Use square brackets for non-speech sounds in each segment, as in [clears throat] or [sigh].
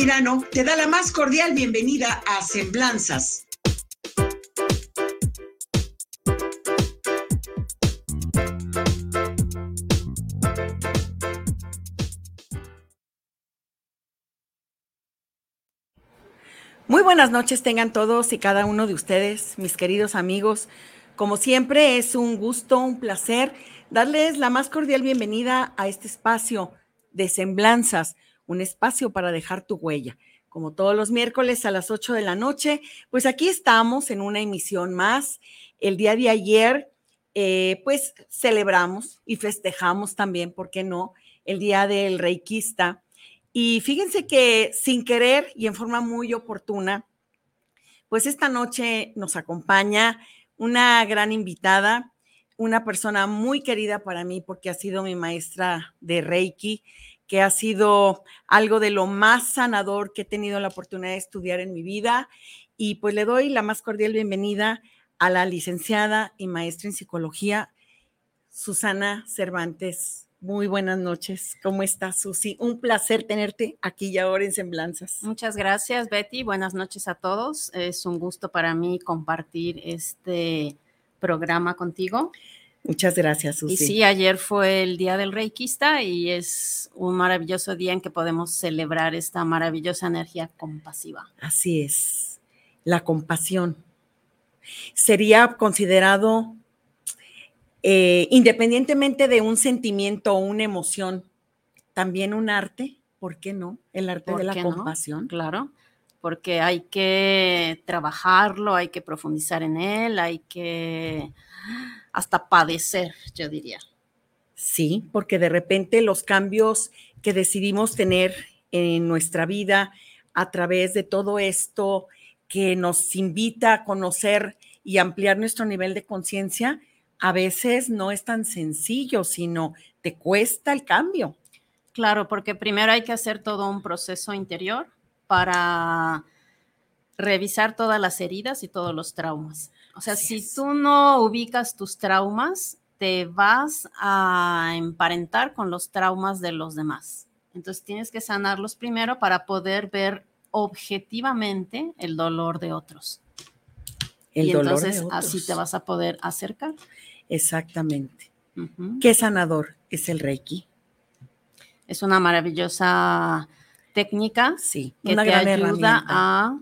Altamirano te da la más cordial bienvenida a Semblanzas. Muy buenas noches tengan todos y cada uno de ustedes, mis queridos amigos. Como siempre, es un gusto, un placer darles la más cordial bienvenida a este espacio de semblanzas un espacio para dejar tu huella. Como todos los miércoles a las 8 de la noche, pues aquí estamos en una emisión más. El día de ayer, eh, pues celebramos y festejamos también, ¿por qué no? El Día del Reikista. Y fíjense que sin querer y en forma muy oportuna, pues esta noche nos acompaña una gran invitada, una persona muy querida para mí porque ha sido mi maestra de Reiki, que ha sido algo de lo más sanador que he tenido la oportunidad de estudiar en mi vida. Y pues le doy la más cordial bienvenida a la licenciada y maestra en psicología, Susana Cervantes. Muy buenas noches. ¿Cómo estás, Susi? Un placer tenerte aquí y ahora en Semblanzas. Muchas gracias, Betty. Buenas noches a todos. Es un gusto para mí compartir este programa contigo. Muchas gracias, Susi. Y sí, ayer fue el Día del Reikista y es un maravilloso día en que podemos celebrar esta maravillosa energía compasiva. Así es, la compasión. Sería considerado, eh, independientemente de un sentimiento o una emoción, también un arte, ¿por qué no? El arte de la compasión. Claro, porque hay que trabajarlo, hay que profundizar en él, hay que hasta padecer, yo diría. Sí, porque de repente los cambios que decidimos tener en nuestra vida a través de todo esto que nos invita a conocer y ampliar nuestro nivel de conciencia, a veces no es tan sencillo, sino te cuesta el cambio. Claro, porque primero hay que hacer todo un proceso interior para revisar todas las heridas y todos los traumas. O sea, si tú no ubicas tus traumas, te vas a emparentar con los traumas de los demás. Entonces tienes que sanarlos primero para poder ver objetivamente el dolor de otros. El y dolor entonces así te vas a poder acercar. Exactamente. ¿Qué sanador es el Reiki? Es una maravillosa técnica sí, que te ayuda a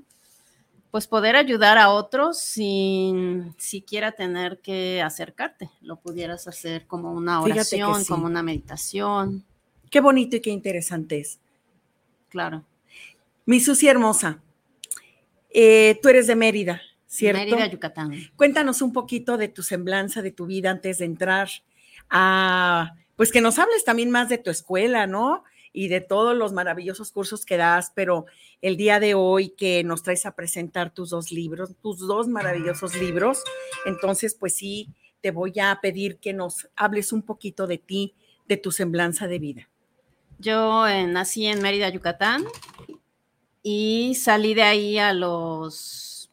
pues poder ayudar a otros sin siquiera tener que acercarte. Lo pudieras hacer como una oración, como una meditación. Qué bonito y qué interesante es. Claro. Mi Susi hermosa, eh, tú eres de Mérida, ¿cierto? Mérida, Yucatán. Cuéntanos un poquito de tu semblanza, de tu vida antes de entrar a, pues que nos hables también más de tu escuela, ¿no? Y de todos los maravillosos cursos que das, pero el día de hoy que nos traes a presentar tus dos libros, tus dos maravillosos libros, entonces pues sí, te voy a pedir que nos hables un poquito de ti, de tu semblanza de vida. Yo eh, nací en Mérida, Yucatán, y salí de ahí a los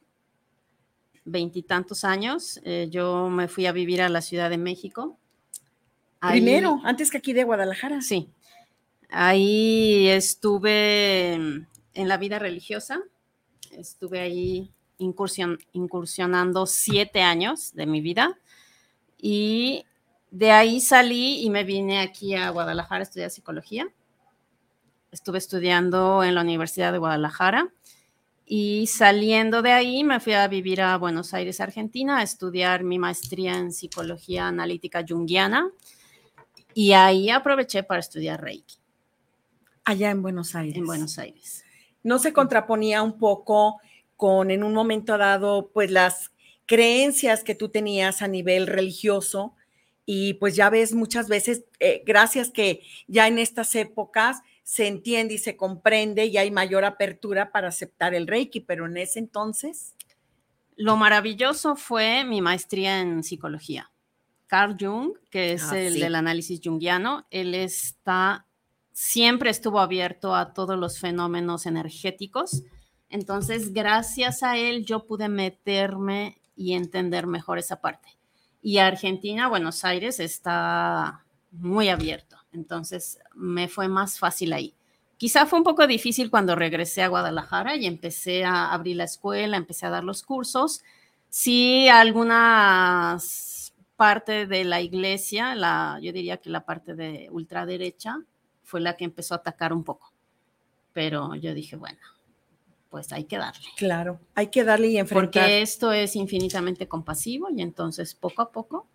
veintitantos años. Eh, yo me fui a vivir a la Ciudad de México. Primero, antes que aquí de Guadalajara. Sí, Ahí estuve en la vida religiosa, estuve ahí incursionando siete años de mi vida y de ahí salí y me vine aquí a Guadalajara a estudiar psicología. Estuve estudiando en la Universidad de Guadalajara y saliendo de ahí me fui a vivir a Buenos Aires, Argentina, a estudiar mi maestría en psicología analítica junguiana y ahí aproveché para estudiar Reiki. Allá en Buenos Aires. En Buenos Aires. ¿No se contraponía un poco con, en un momento dado, pues las creencias que tú tenías a nivel religioso? Y pues ya ves muchas veces, eh, gracias que ya en estas épocas se entiende y se comprende y hay mayor apertura para aceptar el Reiki, pero en ese entonces... Lo maravilloso fue mi maestría en psicología. Carl Jung, que es Ah, el sí. del análisis junguiano, él está, siempre estuvo abierto a todos los fenómenos energéticos. Entonces, gracias a él, yo pude meterme y entender mejor esa parte. Y Argentina, Buenos Aires, está muy abierto. Entonces, me fue más fácil ahí. Quizá fue un poco difícil cuando regresé a Guadalajara y empecé a abrir la escuela, empecé a dar los cursos. Sí, algunas parte de la iglesia, la, yo diría que la parte de ultraderecha fue la que empezó a atacar un poco. Pero yo dije, bueno, pues hay que darle. Claro, hay que darle y enfrentar. Porque esto es infinitamente compasivo y entonces poco a poco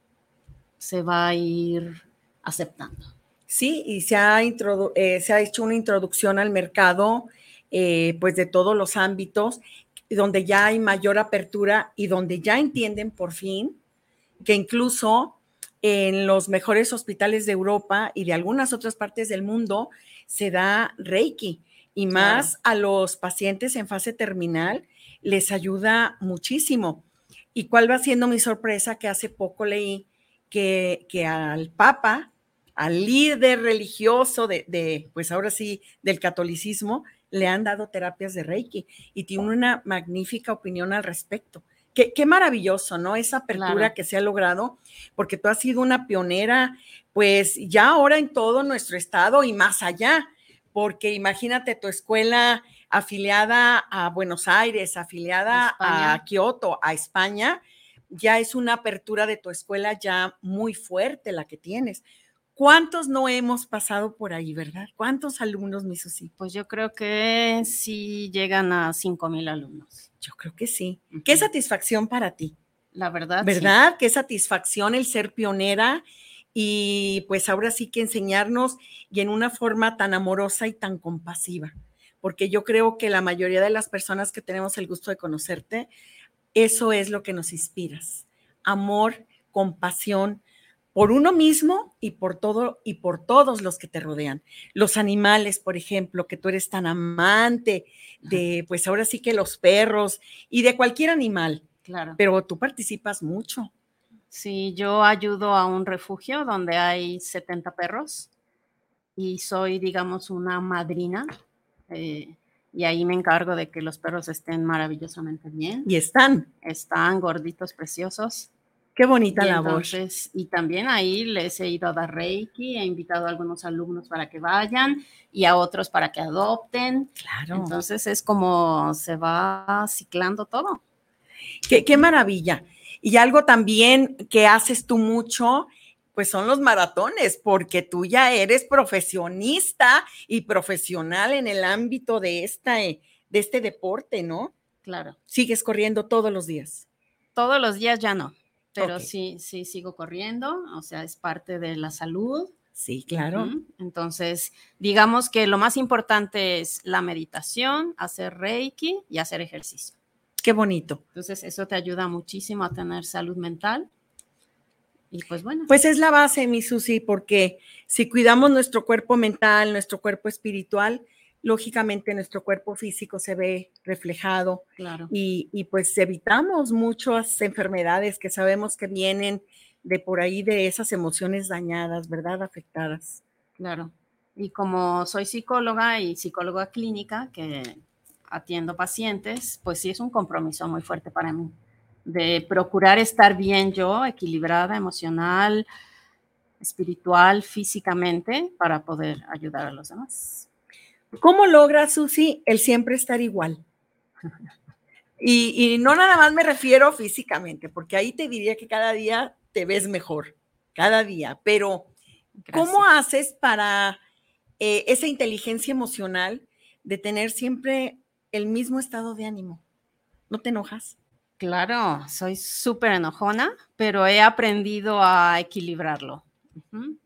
se va a ir aceptando. Sí, y se ha, eh, se ha hecho una introducción al mercado, eh, pues de todos los ámbitos, donde ya hay mayor apertura y donde ya entienden por fin que incluso en los mejores hospitales de Europa y de algunas otras partes del mundo se da Reiki y más a los pacientes en fase terminal les ayuda muchísimo. ¿Y cuál va siendo mi sorpresa? Que hace poco leí que, que al Papa, al líder religioso de, de, pues ahora sí, del catolicismo, le han dado terapias de Reiki y tiene una magnífica opinión al respecto. Qué, qué maravilloso, ¿no? Esa apertura Claro. que se ha logrado, porque tú has sido una pionera, pues ya ahora en todo nuestro estado y más allá, porque imagínate tu escuela afiliada a Buenos Aires, afiliada España. a Kioto, a España, ya es una apertura de tu escuela ya muy fuerte la que tienes. ¿Cuántos no hemos pasado por ahí, verdad? ¿Cuántos alumnos, mi Susi? Pues yo creo que sí llegan a 5 mil alumnos. Yo creo que sí. Qué satisfacción para ti, La verdad. sí. ¿verdad? Qué satisfacción el ser pionera y pues ahora sí que enseñarnos y en una forma tan amorosa y tan compasiva, porque yo creo que la mayoría de las personas que tenemos el gusto de conocerte, eso es lo que nos inspiras. Amor, compasión por uno mismo y por todo y por todos los que te rodean. Los animales, por ejemplo, que tú eres tan amante de pues ahora sí que los perros y de cualquier animal, Claro. pero tú participas mucho. Sí, yo ayudo a un refugio donde hay 70 perros y soy, digamos, una madrina. eh, y ahí me encargo de que los perros estén maravillosamente bien. Y están. Están gorditos, preciosos. Qué bonita Y labor. entonces, y también ahí les he ido a dar Reiki, he invitado a algunos alumnos para que vayan y a otros para que adopten. Claro. Entonces es como se va ciclando todo. Qué, qué maravilla. Y algo también que haces tú mucho, pues son los maratones, porque tú ya eres profesionista y profesional en el ámbito de, esta, eh, de este deporte, ¿no? Claro. Sigues corriendo todos los días. Todos los días ya no, pero Ok. sí, sí sigo corriendo, o sea, es parte de la salud. Sí, claro. Entonces, digamos que lo más importante es la meditación, hacer reiki y hacer ejercicio. Qué bonito. Entonces, eso te ayuda muchísimo a tener salud mental. Y pues bueno, Pues es la base, mi Susi, porque si cuidamos nuestro cuerpo mental, nuestro cuerpo espiritual, lógicamente nuestro cuerpo físico se ve reflejado claro. y, y, pues evitamos muchas enfermedades que sabemos que vienen de por ahí de esas emociones dañadas, ¿verdad? Afectadas. Claro. Y como soy psicóloga y psicóloga clínica, que atiendo pacientes, pues sí es un compromiso muy fuerte para mí de procurar estar bien yo, equilibrada emocional, espiritual, físicamente, para poder ayudar a los demás. ¿Cómo logra Susi el siempre estar igual? Y, y, no nada más me refiero físicamente, porque ahí te diría que cada día te ves mejor, cada día, pero Gracias. ¿cómo haces para eh, esa inteligencia emocional de tener siempre el mismo estado de ánimo? ¿No te enojas? Claro, soy súper enojona, pero he aprendido a equilibrarlo. Uh -huh.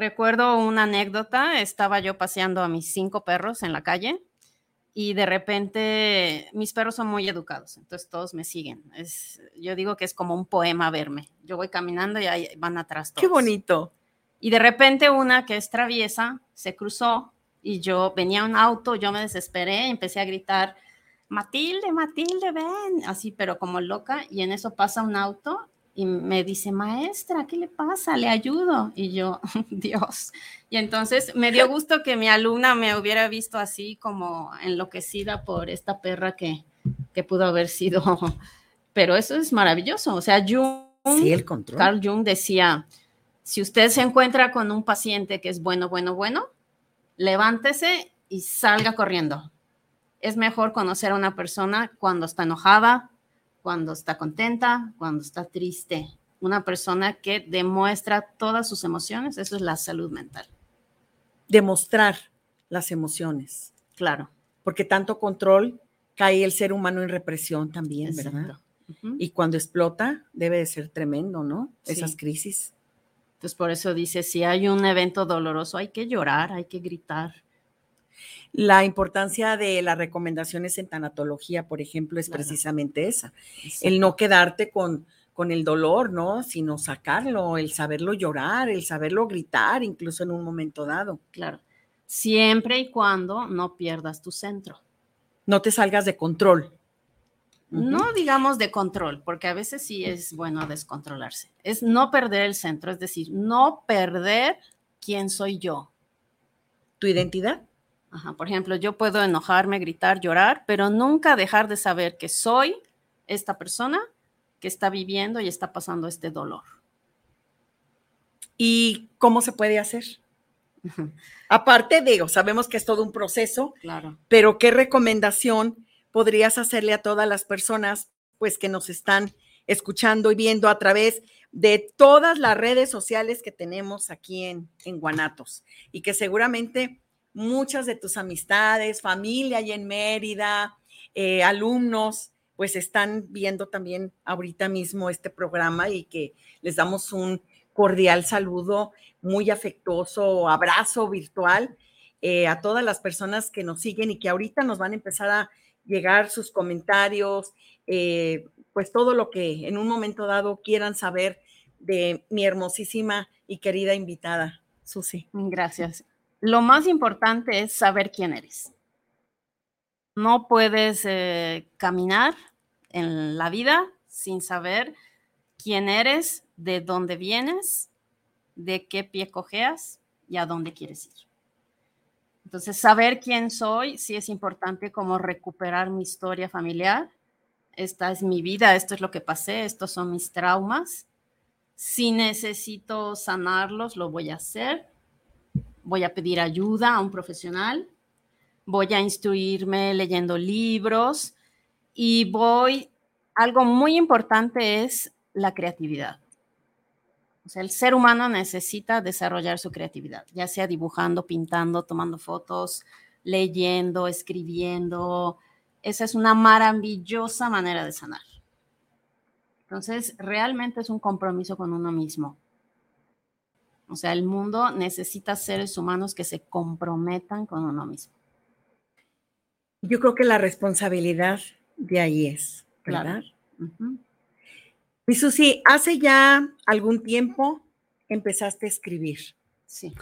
Recuerdo una anécdota, estaba yo paseando a mis cinco perros en la calle y de repente mis perros son muy educados, entonces todos me siguen. Es, yo digo que es como un poema verme. Yo voy caminando y ahí van atrás todos. Qué bonito. Y de repente una que es traviesa se cruzó y yo venía un auto, yo me desesperé, empecé a gritar, Matilde, Matilde, ven, así, pero como loca, y en eso pasa un auto y me dice, maestra, ¿qué le pasa? Le ayudo. Y yo, [laughs] Dios. Y entonces me dio gusto que mi alumna me hubiera visto así como enloquecida por esta perra que, que pudo haber sido. [laughs] Pero eso es maravilloso. O sea, Jung, sí, el control. Carl Jung decía, si usted se encuentra con un paciente que es bueno, bueno, bueno, levántese y salga corriendo. Es mejor conocer a una persona cuando está enojada, cuando está contenta, cuando está triste. Una persona que demuestra todas sus emociones, eso es la salud mental. Demostrar las emociones. Claro. Porque tanto control cae el ser humano en represión también, ¿verdad? Y cuando explota debe de ser tremendo, ¿no? Esas crisis. Entonces por eso dice, si hay un evento doloroso hay que llorar, hay que gritar, la importancia de las recomendaciones en tanatología, por ejemplo, es precisamente esa, el no quedarte con, con el dolor, ¿no? Sino sacarlo, el saberlo llorar, el saberlo gritar, incluso en un momento dado. Claro. Siempre y cuando no pierdas tu centro. No te salgas de control. No digamos de control, porque a veces sí es bueno descontrolarse. Es no perder el centro, es decir, no perder quién soy yo. ¿Tu identidad? Por ejemplo, yo puedo enojarme, gritar, llorar, pero nunca dejar de saber que soy esta persona que está viviendo y está pasando este dolor. ¿Y cómo se puede hacer? Aparte de, sabemos que es todo un proceso, claro. pero ¿qué recomendación podrías hacerle a todas las personas pues que nos están escuchando y viendo a través de todas las redes sociales que tenemos aquí en, en Guanatos y que seguramente muchas de tus amistades, familia allá en Mérida, eh, alumnos, pues están viendo también ahorita mismo este programa y que les damos un cordial saludo, muy afectuoso, abrazo virtual eh, a todas las personas que nos siguen y que ahorita nos van a empezar a llegar sus comentarios, eh, pues todo lo que en un momento dado quieran saber de mi hermosísima y querida invitada, Susi. Gracias lo más importante es saber quién eres. No puedes eh, caminar en la vida sin saber quién eres, de dónde vienes, de qué pie cojeas y a dónde quieres ir. Entonces, saber quién soy sí es importante como recuperar mi historia familiar. Esta es mi vida, esto es lo que pasé, estos son mis traumas. Si necesito sanarlos, lo voy a hacer voy a pedir ayuda a un profesional, voy a instruirme leyendo libros y voy, algo muy importante es la creatividad. O sea, el ser humano necesita desarrollar su creatividad, ya sea dibujando, pintando, tomando fotos, leyendo, escribiendo. Esa es una maravillosa manera de sanar. Entonces, realmente es un compromiso con uno mismo. O sea, el mundo necesita seres humanos que se comprometan con uno mismo. Yo creo que la responsabilidad de ahí es, ¿verdad? Claro. Y Susi, hace ya algún tiempo empezaste a escribir. Sí.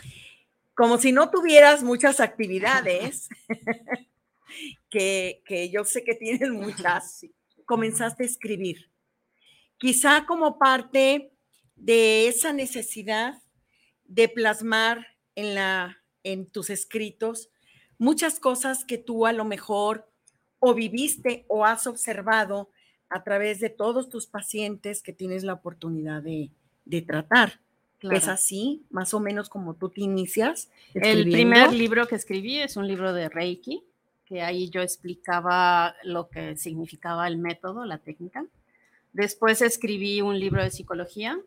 Como si no tuvieras muchas actividades, [laughs] que, que, yo sé que tienes muchas, [laughs] comenzaste a escribir. Quizá como parte de esa necesidad de plasmar en, la, en tus escritos muchas cosas que tú a lo mejor o viviste o has observado a través de todos tus pacientes que tienes la oportunidad de, tratar. ¿Es así, más o menos como tú te inicias? El primer libro que escribí es un libro de Reiki, que ahí yo explicaba lo que significaba el método, la técnica. Después escribí un libro de psicología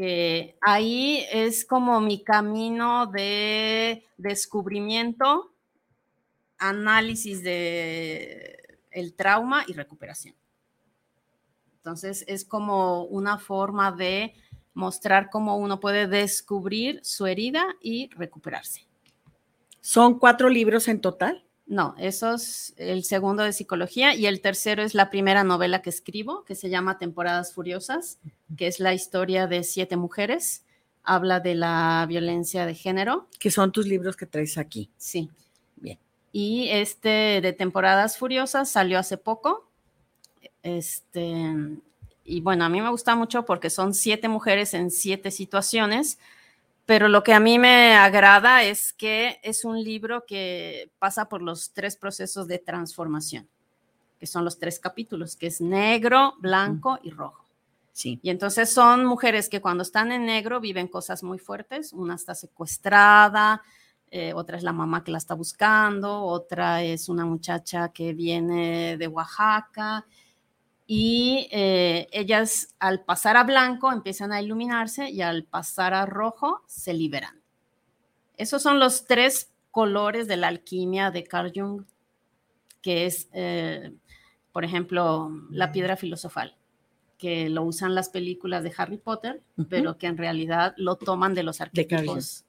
que ahí es como mi camino de descubrimiento, análisis de el trauma y recuperación. Entonces es como una forma de mostrar cómo uno puede descubrir su herida y recuperarse. ¿Son cuatro libros en total? No, eso es el segundo de psicología y el tercero es la primera novela que escribo, que se llama Temporadas Furiosas, que es la historia de siete mujeres habla de la violencia de género. Que son tus libros que traes aquí. Sí. Bien. Y este de temporadas furiosas salió hace poco. Este, y bueno, a mí me gusta mucho porque son siete mujeres en siete situaciones, pero lo que a mí me agrada es que es un libro que pasa por los tres procesos de transformación, que son los tres capítulos, que es negro, blanco y rojo. Sí. Y entonces son mujeres que cuando están en negro viven cosas muy fuertes. Una está secuestrada, eh, otra es la mamá que la está buscando, otra es una muchacha que viene de Oaxaca. Y eh, ellas al pasar a blanco empiezan a iluminarse y al pasar a rojo se liberan. Esos son los tres colores de la alquimia de Carl Jung, que es, eh, por ejemplo, la piedra filosofal que lo usan las películas de Harry Potter, pero que en realidad lo toman de los arquetipos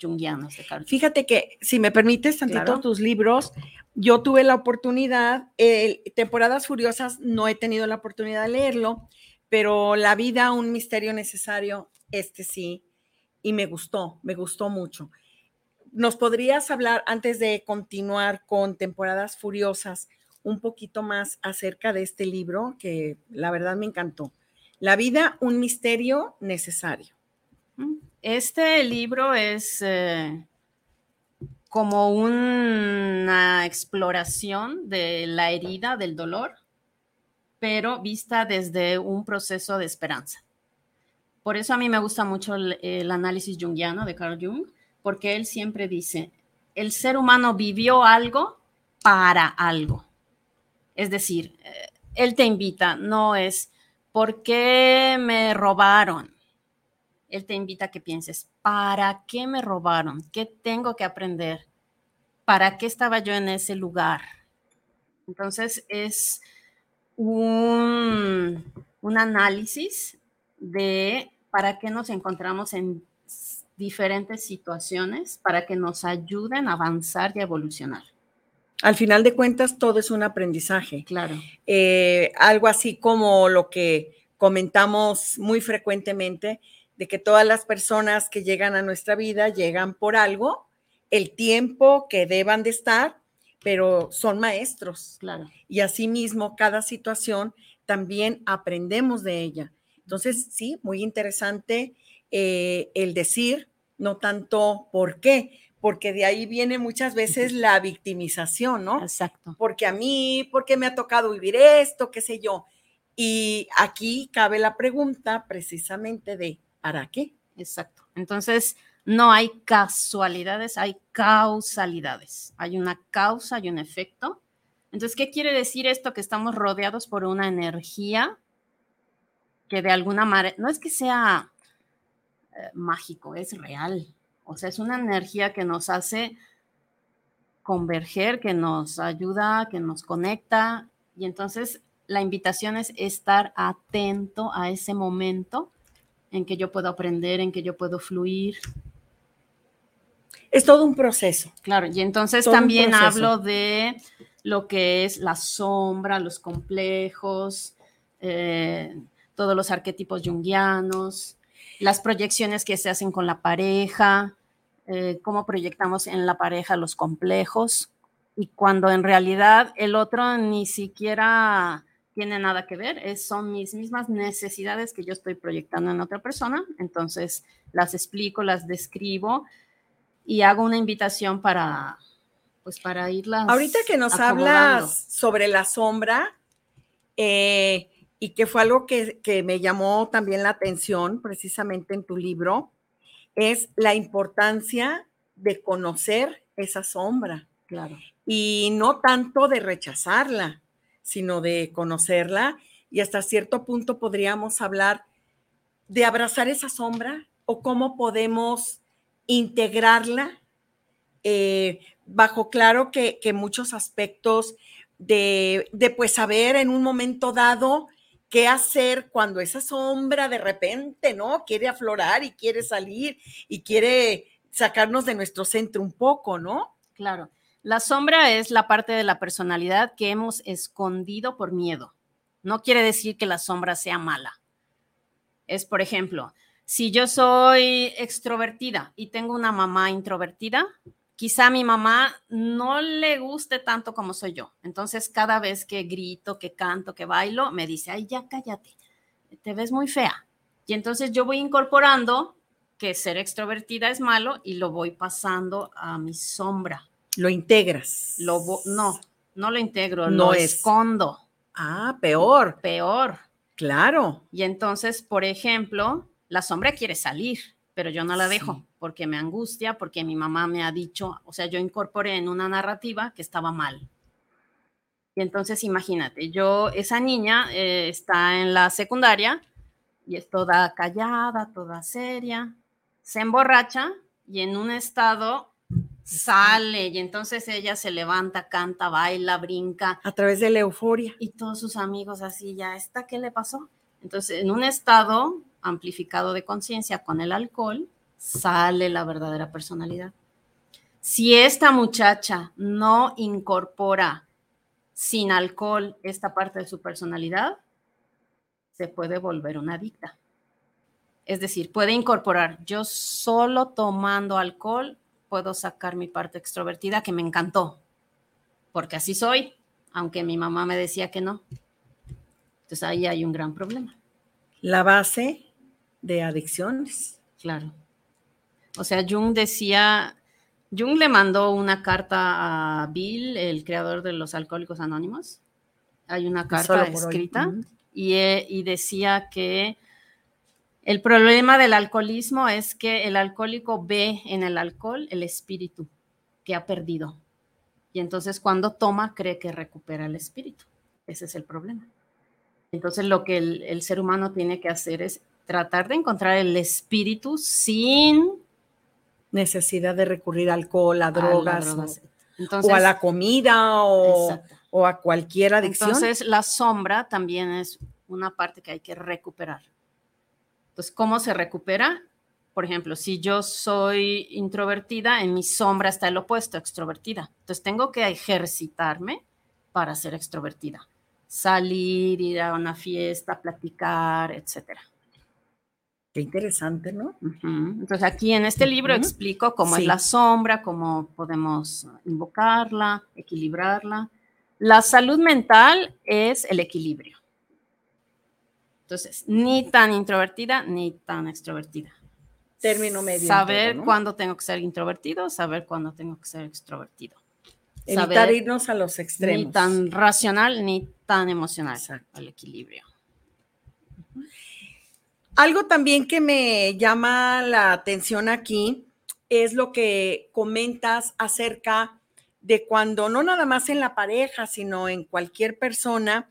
jungianos de Carl Fíjate que, si me permites, tantito tus libros, yo tuve la oportunidad, Temporadas Furiosas, no he tenido la oportunidad de leerlo, pero La vida, un misterio necesario, este sí, y me gustó, me gustó mucho. ¿Nos podrías hablar, antes de continuar con Temporadas Furiosas, un poquito más acerca de este libro que la verdad me encantó. La vida, un misterio necesario. Este libro es eh, como una exploración de la herida, del dolor, pero vista desde un proceso de esperanza. Por eso a mí me gusta mucho el, el análisis junguiano de Carl Jung, porque él siempre dice, el ser humano vivió algo para algo es decir, eh, él te invita, no es, ¿por qué me robaron? Él te invita a que pienses, ¿para qué me robaron? ¿Qué tengo que aprender? ¿Para qué estaba yo en ese lugar? Entonces es un, un análisis de para qué nos encontramos en diferentes situaciones, para que nos ayuden a avanzar y a evolucionar. Al final de cuentas, todo es un aprendizaje. Claro. Eh, algo así como lo que comentamos muy frecuentemente, de que todas las personas que llegan a nuestra vida llegan por algo, el tiempo que deban de estar, pero son maestros. Claro. Y asimismo, cada situación también aprendemos de ella. Entonces, sí, muy interesante eh, el decir, no tanto por qué, porque de ahí viene muchas veces la victimización, ¿no? Exacto. Porque a mí, porque me ha tocado vivir esto, qué sé yo. Y aquí cabe la pregunta precisamente de, ¿para qué? Exacto. Entonces, no hay casualidades, hay causalidades. Hay una causa y un efecto. Entonces, ¿qué quiere decir esto? Que estamos rodeados por una energía que de alguna manera, no es que sea eh, mágico, es real o sea, es una energía que nos hace converger, que nos ayuda, que nos conecta. Y entonces la invitación es estar atento a ese momento en que yo puedo aprender, en que yo puedo fluir. Es todo un proceso. Claro, y entonces también hablo de lo que es la sombra, los complejos, eh, todos los arquetipos junguianos, las proyecciones que se hacen con la pareja, eh, cómo proyectamos en la pareja los complejos y cuando en realidad el otro ni siquiera tiene nada que ver, es, son mis mismas necesidades que yo estoy proyectando en otra persona, entonces las explico, las describo y hago una invitación para, pues para irlas. Ahorita que nos hablas sobre la sombra, eh, y que fue algo que, que, me llamó también la atención precisamente en tu libro, es la importancia de conocer esa sombra. Claro. Y no tanto de rechazarla, sino de conocerla y hasta cierto punto podríamos hablar de abrazar esa sombra o cómo podemos integrarla eh, bajo claro que, que muchos aspectos de, de, pues saber en un momento dado qué hacer cuando esa sombra de repente, ¿no? Quiere aflorar y quiere salir y quiere sacarnos de nuestro centro un poco, ¿no? Claro. La sombra es la parte de la personalidad que hemos escondido por miedo. No quiere decir que la sombra sea mala. Es, por ejemplo, Si yo soy extrovertida y tengo una mamá introvertida, quizá a mi mamá no le guste tanto como soy yo. Entonces, cada vez que grito, que canto, que bailo, me dice, ay, ya cállate, te ves muy fea. Y entonces yo voy incorporando que ser extrovertida es malo y lo voy pasando a mi sombra. Lo integras. Lo no, no lo integro, no lo escondo. Ah, peor. Peor. Claro. Y entonces, por ejemplo, la sombra quiere salir, pero yo no la dejo porque me angustia, porque mi mamá me ha dicho, o sea, yo incorporé en una narrativa que estaba mal. Y entonces, imagínate, yo, esa niña eh, está en la secundaria y es toda callada, toda seria, se emborracha y en un estado sale y entonces ella se levanta, canta, baila, brinca. A través de la euforia. Y todos sus amigos así, ya está, ¿qué le pasó? Entonces, en un estado amplificado de conciencia con el alcohol, sale la verdadera personalidad. Si esta muchacha no incorpora sin alcohol esta parte de su personalidad, se puede volver una adicta. Es decir, puede incorporar, yo solo tomando alcohol puedo sacar mi parte extrovertida que me encantó, porque así soy, aunque mi mamá me decía que no. Entonces ahí hay un gran problema. La base de adicciones. Claro. O sea, Jung decía, Jung le mandó una carta a Bill, el creador de los Alcohólicos Anónimos. Hay una carta escrita y, y decía que el problema del alcoholismo es que el alcohólico ve en el alcohol el espíritu que ha perdido. Y entonces cuando toma cree que recupera el espíritu. Ese es el problema. Entonces lo que el, ser humano tiene que hacer es tratar de encontrar el espíritu sin necesidad de recurrir al alcohol, a drogas, o a la comida o, o, a cualquier adicción. Entonces la sombra también es una parte que hay que recuperar. Entonces, ¿cómo se recupera? Por ejemplo, si yo soy introvertida, en mi sombra está el opuesto, extrovertida. Entonces, tengo que ejercitarme para ser extrovertida. Salir, ir a una fiesta, platicar, etcétera. Qué interesante, ¿no? Entonces aquí en este libro explico cómo es la sombra, cómo podemos invocarla, equilibrarla. La salud mental es el equilibrio. Entonces, ni tan introvertida ni tan extrovertida. Término medio. Saber cuándo tengo que ser introvertido, saber cuándo tengo que ser extrovertido. Evitar irnos a los extremos. Ni tan racional ni tan emocional. Exacto. Al equilibrio. Algo también que me llama la atención aquí es lo que comentas acerca de cuando no nada más en la pareja, sino en cualquier persona,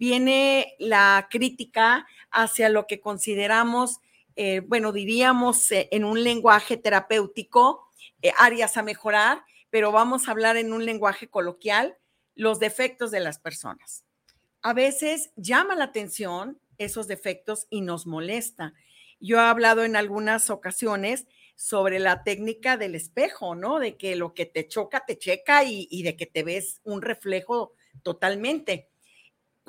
viene la crítica hacia lo que consideramos, eh, bueno, diríamos eh, en un lenguaje terapéutico, eh, áreas a mejorar, pero vamos a hablar en un lenguaje coloquial, los defectos de las personas. A veces llama la atención esos defectos y nos molesta. Yo he hablado en algunas ocasiones sobre la técnica del espejo, ¿no? De que lo que te choca, te checa y, y de que te ves un reflejo totalmente.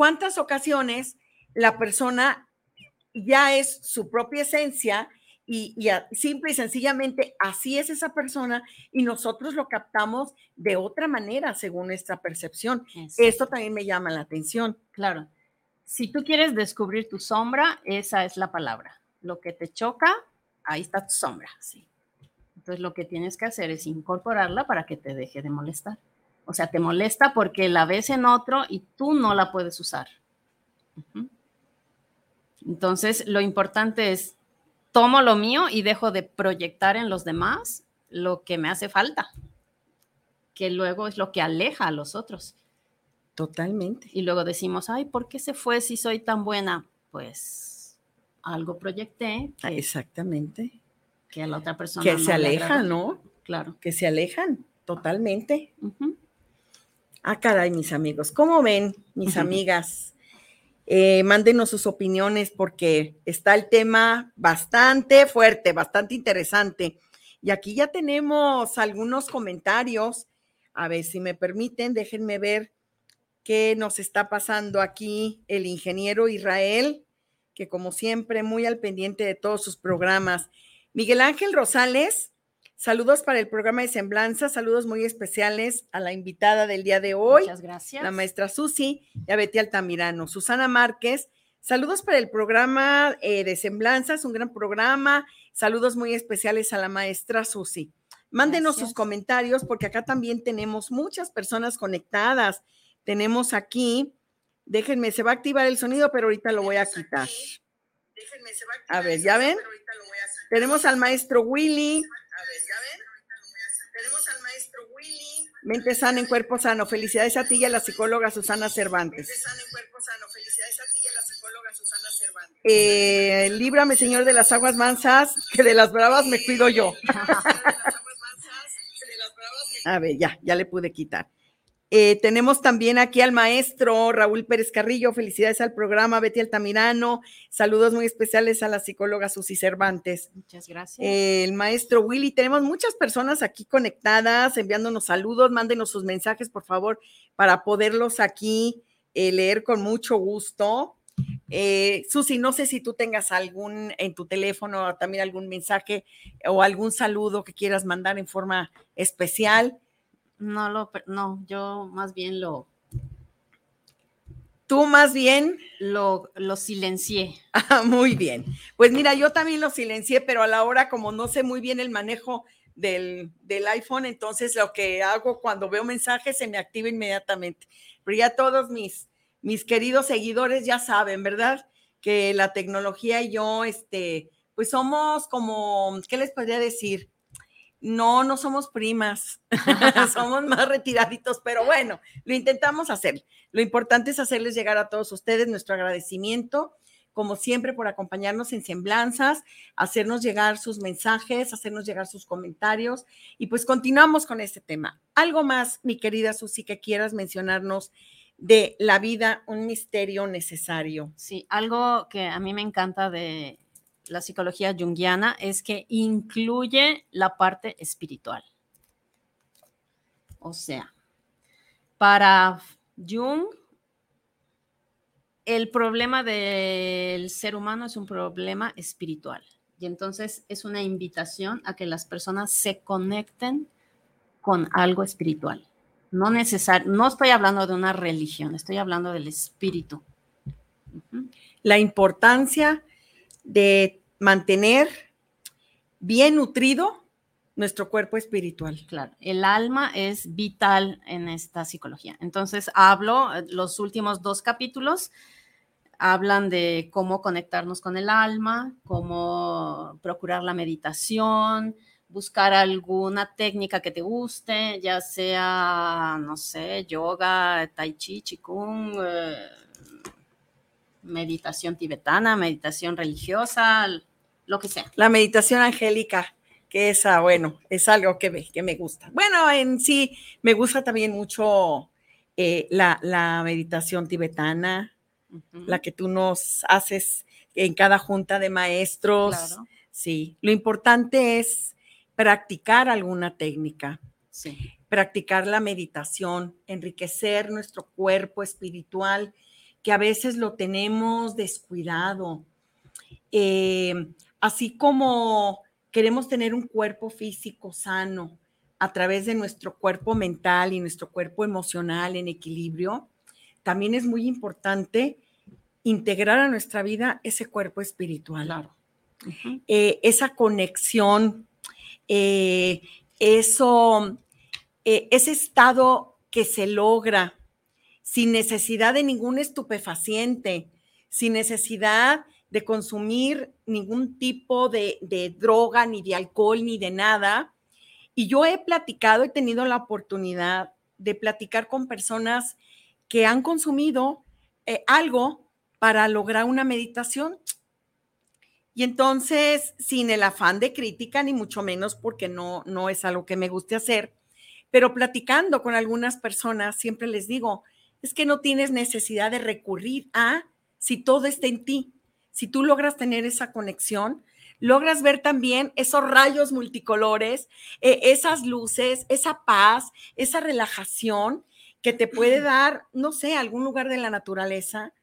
¿Cuántas ocasiones la persona ya es su propia esencia y, simple y sencillamente así es esa persona y nosotros lo captamos de otra manera según nuestra percepción? Esto también me llama la atención. Claro. Si tú quieres descubrir tu sombra, esa es la palabra. Lo que te choca, ahí está tu sombra. Sí. Entonces lo que tienes que hacer es incorporarla para que te deje de molestar. O sea, te molesta porque la ves en otro y tú no la puedes usar. Entonces, lo importante es, tomo lo mío y dejo de proyectar en los demás lo que me hace falta, que luego es lo que aleja a los otros. Totalmente. Y luego decimos, ay, ¿por qué se fue si soy tan buena? Pues algo proyecté. Exactamente. Que a la otra persona. Que se aleja, ¿no? Claro. Que se alejan totalmente. Ah, caray, mis amigos. ¿Cómo ven, mis amigas? Eh, mándenos sus opiniones porque está el tema bastante fuerte, bastante interesante. Y aquí ya tenemos algunos comentarios. A ver si me permiten, déjenme ver qué nos está pasando aquí el ingeniero Israel, que como siempre, muy al pendiente de todos sus programas. Miguel Ángel Rosales, saludos para el programa de Semblanza, saludos muy especiales a la invitada del día de hoy. Muchas gracias. La maestra Susi y a Betty Altamirano. Susana Márquez, saludos para el programa eh, de Semblanza, es un gran programa. Saludos muy especiales a la maestra Susi. Mándenos sus comentarios porque acá también tenemos muchas personas conectadas. Tenemos aquí, déjenme, se va a activar el sonido, pero ahorita lo voy a quitar. A ver, ¿ya ven? Tenemos al maestro Willy. A ver, ¿ya ven? Tenemos al maestro Willy. Mente sana en cuerpo sano. Felicidades a ti y a la psicóloga Susana Cervantes. Mente sana en cuerpo sano. Felicidades a ti y a la psicóloga Susana Cervantes. Eh, líbrame, Señor, de las aguas mansas, que de las bravas me cuido yo. [laughs] a ver, ya, ya le pude quitar. Eh, tenemos también aquí al maestro Raúl Pérez Carrillo. Felicidades al programa, Betty Altamirano. Saludos muy especiales a la psicóloga Susi Cervantes. Muchas gracias. el maestro Willy. Tenemos muchas personas aquí conectadas, enviándonos saludos. Mándenos sus mensajes, por favor, para poderlos aquí eh, leer con mucho gusto. Eh, Susi, no sé si tú tengas algún en tu teléfono, también algún mensaje o algún saludo que quieras mandar en forma especial. No lo, no, yo más bien lo. Tú más bien lo, lo silencié. [laughs] Ah, muy bien. Pues mira, yo también lo silencié, pero a la hora, como no sé muy bien el manejo del, del iPhone, entonces lo que hago cuando veo mensajes se me activa inmediatamente. Pero ya todos mis, mis queridos seguidores ya saben, ¿verdad? Que la tecnología y yo, este, pues somos como, ¿qué les podría decir? No, no somos primas, [laughs] somos más retiraditos, pero bueno, lo intentamos hacer. Lo importante es hacerles llegar a todos ustedes nuestro agradecimiento, como siempre, por acompañarnos en semblanzas, hacernos llegar sus mensajes, hacernos llegar sus comentarios y pues continuamos con este tema. Algo más, mi querida Susi, que quieras mencionarnos de la vida, un misterio necesario. Sí, algo que a mí me encanta de la psicología junguiana es que incluye la parte espiritual. O sea, para Jung, el problema del ser humano es un problema espiritual. Y entonces es una invitación a que las personas se conecten con algo espiritual. No necesario, no estoy hablando de una religión, estoy hablando del espíritu. La importancia de mantener bien nutrido nuestro cuerpo espiritual. Claro, el alma es vital en esta psicología. Entonces, hablo, eh, los últimos dos capítulos hablan de cómo conectarnos con el alma, cómo procurar la meditación, buscar alguna técnica que te guste, ya sea, no sé, yoga, tai chi, chikung, eh, meditación tibetana, meditación religiosa, lo que sea. La meditación angélica, que esa, bueno, es algo que me, que me gusta. Bueno, en sí, me gusta también mucho eh, la, meditación tibetana, la que tú nos haces en cada junta de maestros. Sí, lo importante es practicar alguna técnica. Sí. Practicar la meditación, enriquecer nuestro cuerpo espiritual, que a veces lo tenemos descuidado. Eh, así como queremos tener un cuerpo físico sano a través de nuestro cuerpo mental y nuestro cuerpo emocional en equilibrio, también es muy importante integrar a nuestra vida ese cuerpo espiritual. Claro. Eh, esa conexión, eh, eso, eh, ese estado que se logra sin necesidad de ningún estupefaciente, sin necesidad de consumir ningún tipo de, droga, ni de alcohol, ni de nada. Y yo he platicado, he tenido la oportunidad de platicar con personas que han consumido eh, algo para lograr una meditación. Y entonces, sin el afán de crítica, ni mucho menos porque no, no es algo que me guste hacer, pero platicando con algunas personas, siempre les digo, es que no tienes necesidad de recurrir a si todo está en ti si tú logras tener esa conexión, logras ver también esos rayos multicolores, eh, esas luces, esa paz, esa relajación que te puede dar, no sé, algún lugar de la naturaleza,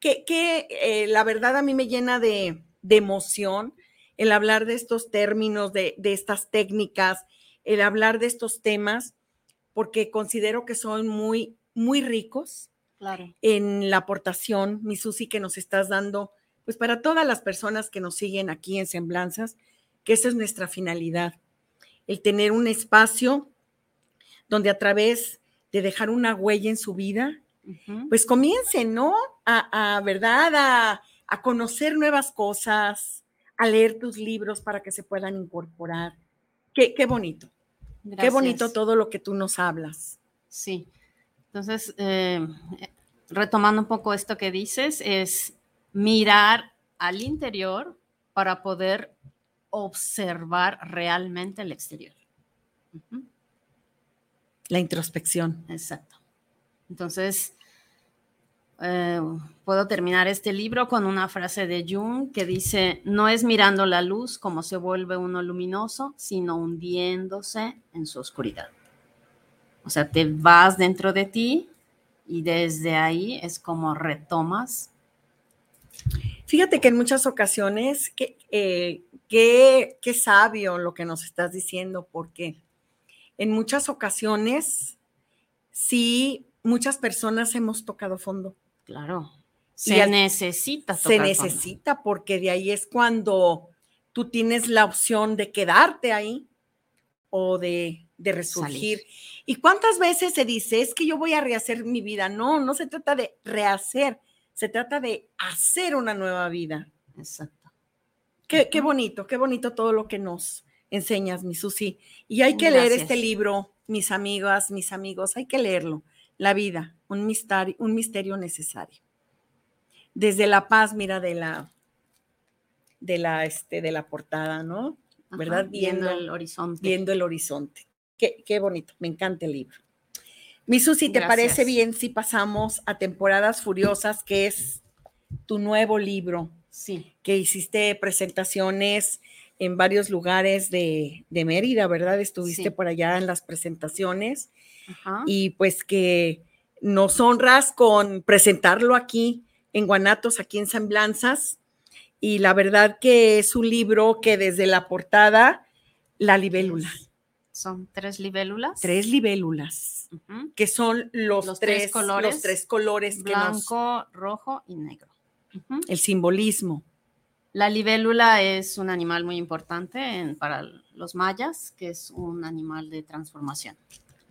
que, eh, la verdad a mí me llena de, emoción el hablar de estos términos, de, de, estas técnicas, el hablar de estos temas, porque considero que son muy, muy ricos claro. en la aportación, mi Susi, que nos estás dando, pues para todas las personas que nos siguen aquí en Semblanzas, que esa es nuestra finalidad, el tener un espacio donde a través de dejar una huella en su vida, pues comiencen, ¿no? A, ¿verdad? A, a, conocer nuevas cosas, a leer tus libros para que se puedan incorporar. Qué, qué bonito. Qué bonito todo lo que tú nos hablas. Sí. Entonces, eh, retomando un poco esto que dices, es mirar al interior para poder observar realmente el exterior. La introspección. Exacto. Entonces, eh, puedo terminar este libro con una frase de Jung que dice, no es mirando la luz como se vuelve uno luminoso, sino hundiéndose en su oscuridad. O sea, te vas dentro de ti y desde ahí es como retomas. Fíjate que en muchas ocasiones, eh, qué, qué sabio lo que nos estás diciendo, porque en muchas ocasiones sí, muchas personas hemos tocado fondo. Claro. Se necesita. se necesita porque de ahí es cuando tú tienes la opción de quedarte ahí o de, resurgir. ¿Y cuántas veces se dice, es que yo voy a rehacer mi vida? No, no se trata de rehacer, se trata de hacer una nueva vida. Exacto. Qué, qué bonito, qué bonito todo lo que nos, enseñas, mi Susi. Y hay que leer este libro, mis amigas, mis amigos, hay que leerlo. La vida, un misterio, un misterio necesario. Desde la paz, mira, de la, de la, este, de la portada, ¿no? ¿Verdad? Viendo, el horizonte. Viendo el horizonte. Qué, qué bonito, me encanta el libro. Mi Susi, ¿te parece bien si pasamos a Temporadas Furiosas, que es tu nuevo libro? Sí. Que hiciste presentaciones en varios lugares de, Mérida, ¿verdad? Estuviste por allá en las presentaciones y pues que nos honras con presentarlo aquí en Guanatos, aquí en Semblanzas. Y la verdad que es un libro que desde la portada, la libélula. Son tres libélulas. Tres libélulas, que son los, tres, colores. Los tres colores. Blanco, rojo y negro. El simbolismo. La libélula es un animal muy importante para los mayas, que es un animal de transformación.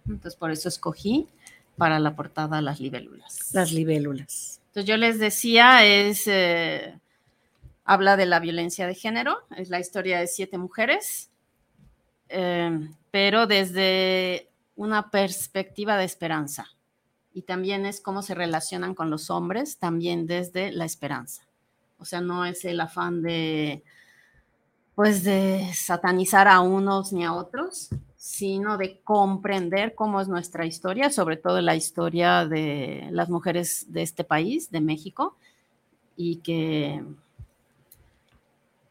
Entonces, por eso escogí para la portada las libélulas. Las libélulas. Entonces, yo les decía, es, eh, habla de la violencia de género, es la historia de siete mujeres, eh, pero desde una perspectiva de esperanza. Y también es cómo se relacionan con los hombres, también desde la esperanza. O sea, no es el afán de, pues, de satanizar a unos ni a otros, sino de comprender cómo es nuestra historia, sobre todo la historia de las mujeres de este país, de México, y que,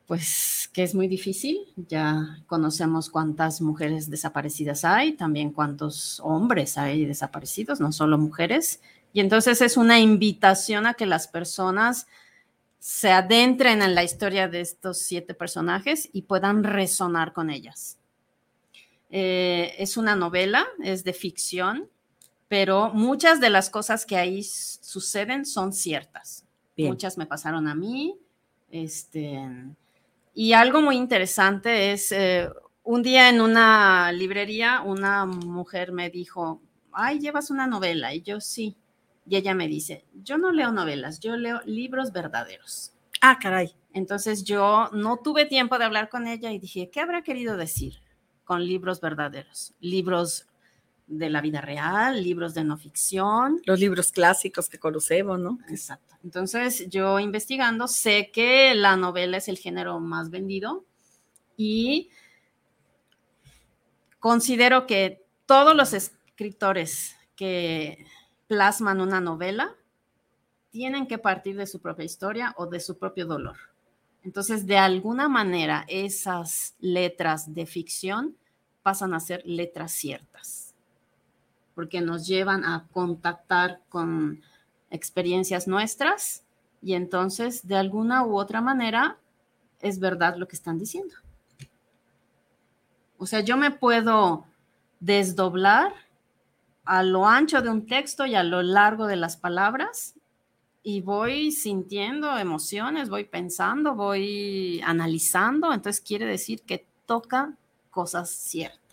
pues, que es muy difícil. Ya conocemos cuántas mujeres desaparecidas hay, también cuántos hombres hay desaparecidos, no solo mujeres. Y entonces es una invitación a que las personas se adentren en la historia de estos siete personajes y puedan resonar con ellas. Eh, es una novela, es de ficción, pero muchas de las cosas que ahí suceden son ciertas. Muchas me pasaron a mí. Este, y algo muy interesante es, eh, un día en una librería, una mujer me dijo, ay, llevas una novela. Y yo sí. Y ella me dice, yo no leo novelas, yo leo libros verdaderos. Ah, caray. Entonces yo no tuve tiempo de hablar con ella y dije, ¿qué habrá querido decir con libros verdaderos? Libros de la vida real, libros de no ficción. Los libros clásicos que conocemos, ¿no? Exacto. Entonces yo investigando sé que la novela es el género más vendido y considero que todos los escritores que plasman una novela, tienen que partir de su propia historia o de su propio dolor. Entonces, de alguna manera, esas letras de ficción pasan a ser letras ciertas, porque nos llevan a contactar con experiencias nuestras y entonces de alguna u otra manera es verdad lo que están diciendo. O sea, yo me puedo desdoblar a lo ancho de un texto y a lo largo de las palabras y voy sintiendo emociones, voy pensando, voy analizando, entonces quiere decir que toca cosas ciertas.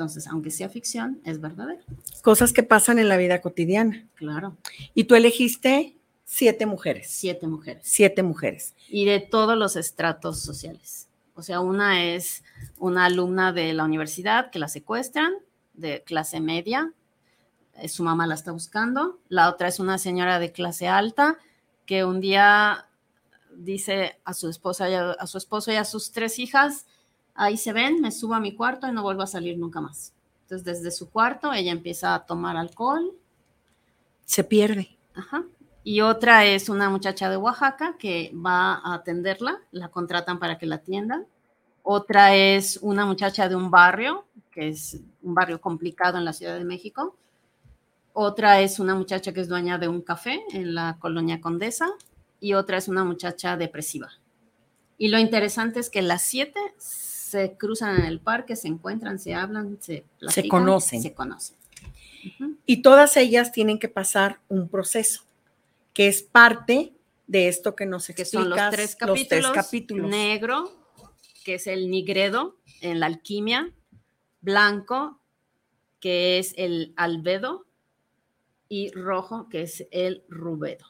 Entonces, aunque sea ficción, es verdadero. Cosas que pasan en la vida cotidiana. Claro. Y tú elegiste siete mujeres. Siete mujeres. Siete mujeres. Y de todos los estratos sociales. O sea, una es una alumna de la universidad que la secuestran, de clase media, eh, su mamá la está buscando. La otra es una señora de clase alta que un día dice a su esposa y a, a, su esposo y a sus tres hijas, ahí se ven, me subo a mi cuarto y no vuelvo a salir nunca más. Entonces, desde su cuarto, ella empieza a tomar alcohol. Se pierde. Ajá. Y otra es una muchacha de Oaxaca que va a atenderla, la contratan para que la atiendan. Otra es una muchacha de un barrio, que es un barrio complicado en la Ciudad de México. Otra es una muchacha que es dueña de un café en la colonia Condesa. Y otra es una muchacha depresiva. Y lo interesante es que las siete se cruzan en el parque, se encuentran, se hablan, se platican, se conocen. Se conocen. Uh -huh. Y todas ellas tienen que pasar un proceso que es parte de esto que nos explicas, que son los tres capítulos, los tres capítulos. negro, que es el nigredo en la alquimia, blanco, que es el albedo, y rojo, que es el rubedo.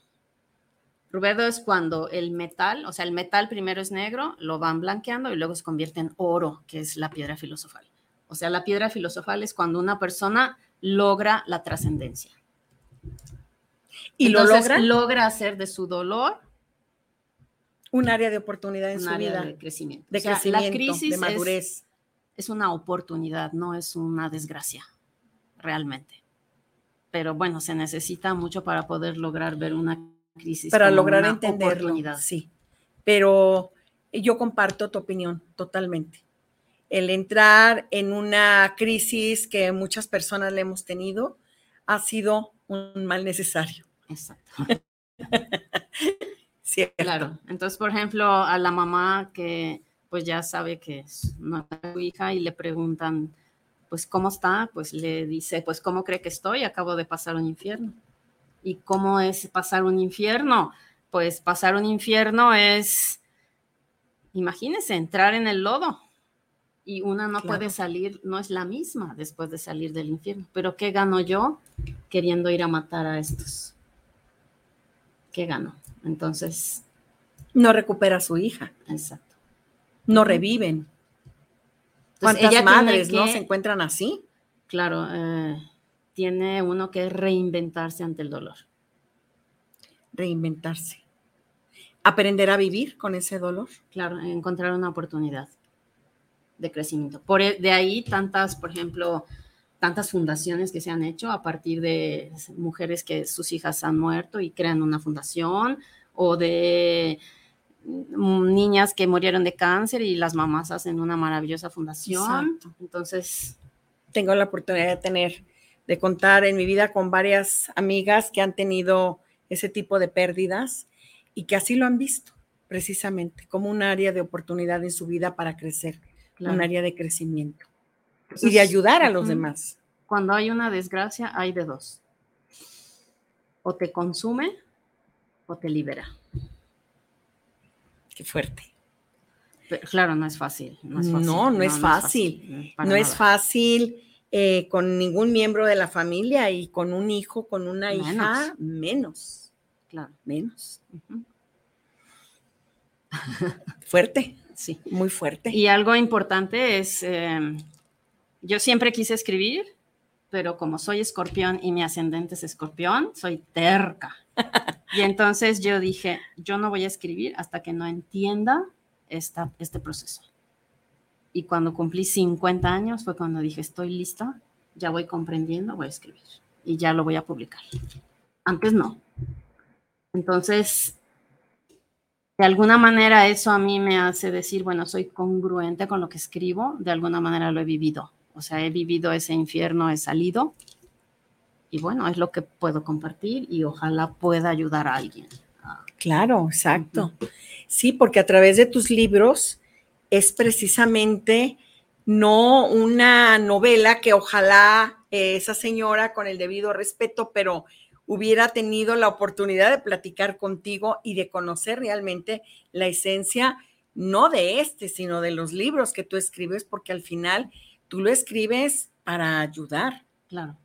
Rubedo es cuando el metal, o sea, el metal primero es negro, lo van blanqueando y luego se convierte en oro, que es la piedra filosofal. O sea, la piedra filosofal es cuando una persona logra la trascendencia. Y Entonces, lo logra logra hacer de su dolor un área de oportunidad en un su área vida, de crecimiento. de O sea, crecimiento, la crisis de es- madurez. es una oportunidad, no es una desgracia, realmente. Pero bueno, se necesita mucho para poder lograr ver una crisis. para lograr una entenderlo. Sí, pero yo comparto tu opinión totalmente. El entrar en una crisis que muchas personas le hemos tenido ha sido un mal necesario. Exacto. [laughs] Cierto. Claro. Entonces, por ejemplo, a la mamá que pues ya sabe que es su hija y le preguntan, pues, ¿cómo está? Pues le dice, pues, ¿cómo cree que estoy? Acabo de pasar un infierno. ¿Y cómo es pasar un infierno? Pues pasar un infierno es, imagínense, entrar en el lodo y una no Claro. puede salir, no es la misma después de salir del infierno. Pero ¿qué gano yo queriendo ir a matar a estos? ¿Qué gano? Entonces, No recupera a su hija, exacto. no reviven. Entonces, ¿Cuántas madres no se encuentran así? Claro, eh, tiene uno que reinventarse ante el dolor. Reinventarse. Aprender a vivir con ese dolor. Claro, encontrar una oportunidad de crecimiento. Por e- de ahí tantas, por ejemplo, tantas fundaciones que se han hecho a partir de mujeres que sus hijas han muerto y crean una fundación o de niñas que murieron de cáncer y las mamás hacen una maravillosa fundación. Exacto. Entonces, tengo la oportunidad de tener, de contar en mi vida con varias amigas que han tenido ese tipo de pérdidas y que así lo han visto, precisamente, como un área de oportunidad en su vida para crecer, claro. un área de crecimiento y de ayudar a los demás. Cuando hay una desgracia, hay de dos. O te consume o te libera. Qué fuerte. Pero, claro, no es fácil. No, es fácil. No, no es fácil. no es fácil eh, con ningún miembro de la familia y con un hijo, con una hija, menos, Claro. menos. [laughs] Fuerte, Sí. muy fuerte. Y algo importante es, eh, yo siempre quise escribir, pero como soy escorpión y mi ascendente es escorpión, soy terca. [laughs] Y entonces yo dije, yo no voy a escribir hasta que no entienda esta, este proceso. Y cuando cumplí 50 años fue cuando dije, estoy lista, ya voy comprendiendo, voy a escribir y ya lo voy a publicar. Antes no. Entonces, de alguna manera eso a mí me hace decir, bueno, soy congruente con lo que escribo, de alguna manera lo he vivido. O sea, he vivido ese infierno, he salido y bueno, es lo que puedo compartir y ojalá pueda ayudar a alguien. Claro, exacto. Sí, porque a través de tus libros es precisamente no una novela que ojalá esa señora, con el debido respeto, pero hubiera tenido la oportunidad de platicar contigo y de conocer realmente la esencia, no de este, sino de los libros que tú escribes, porque al final tú lo escribes para ayudar. Claro.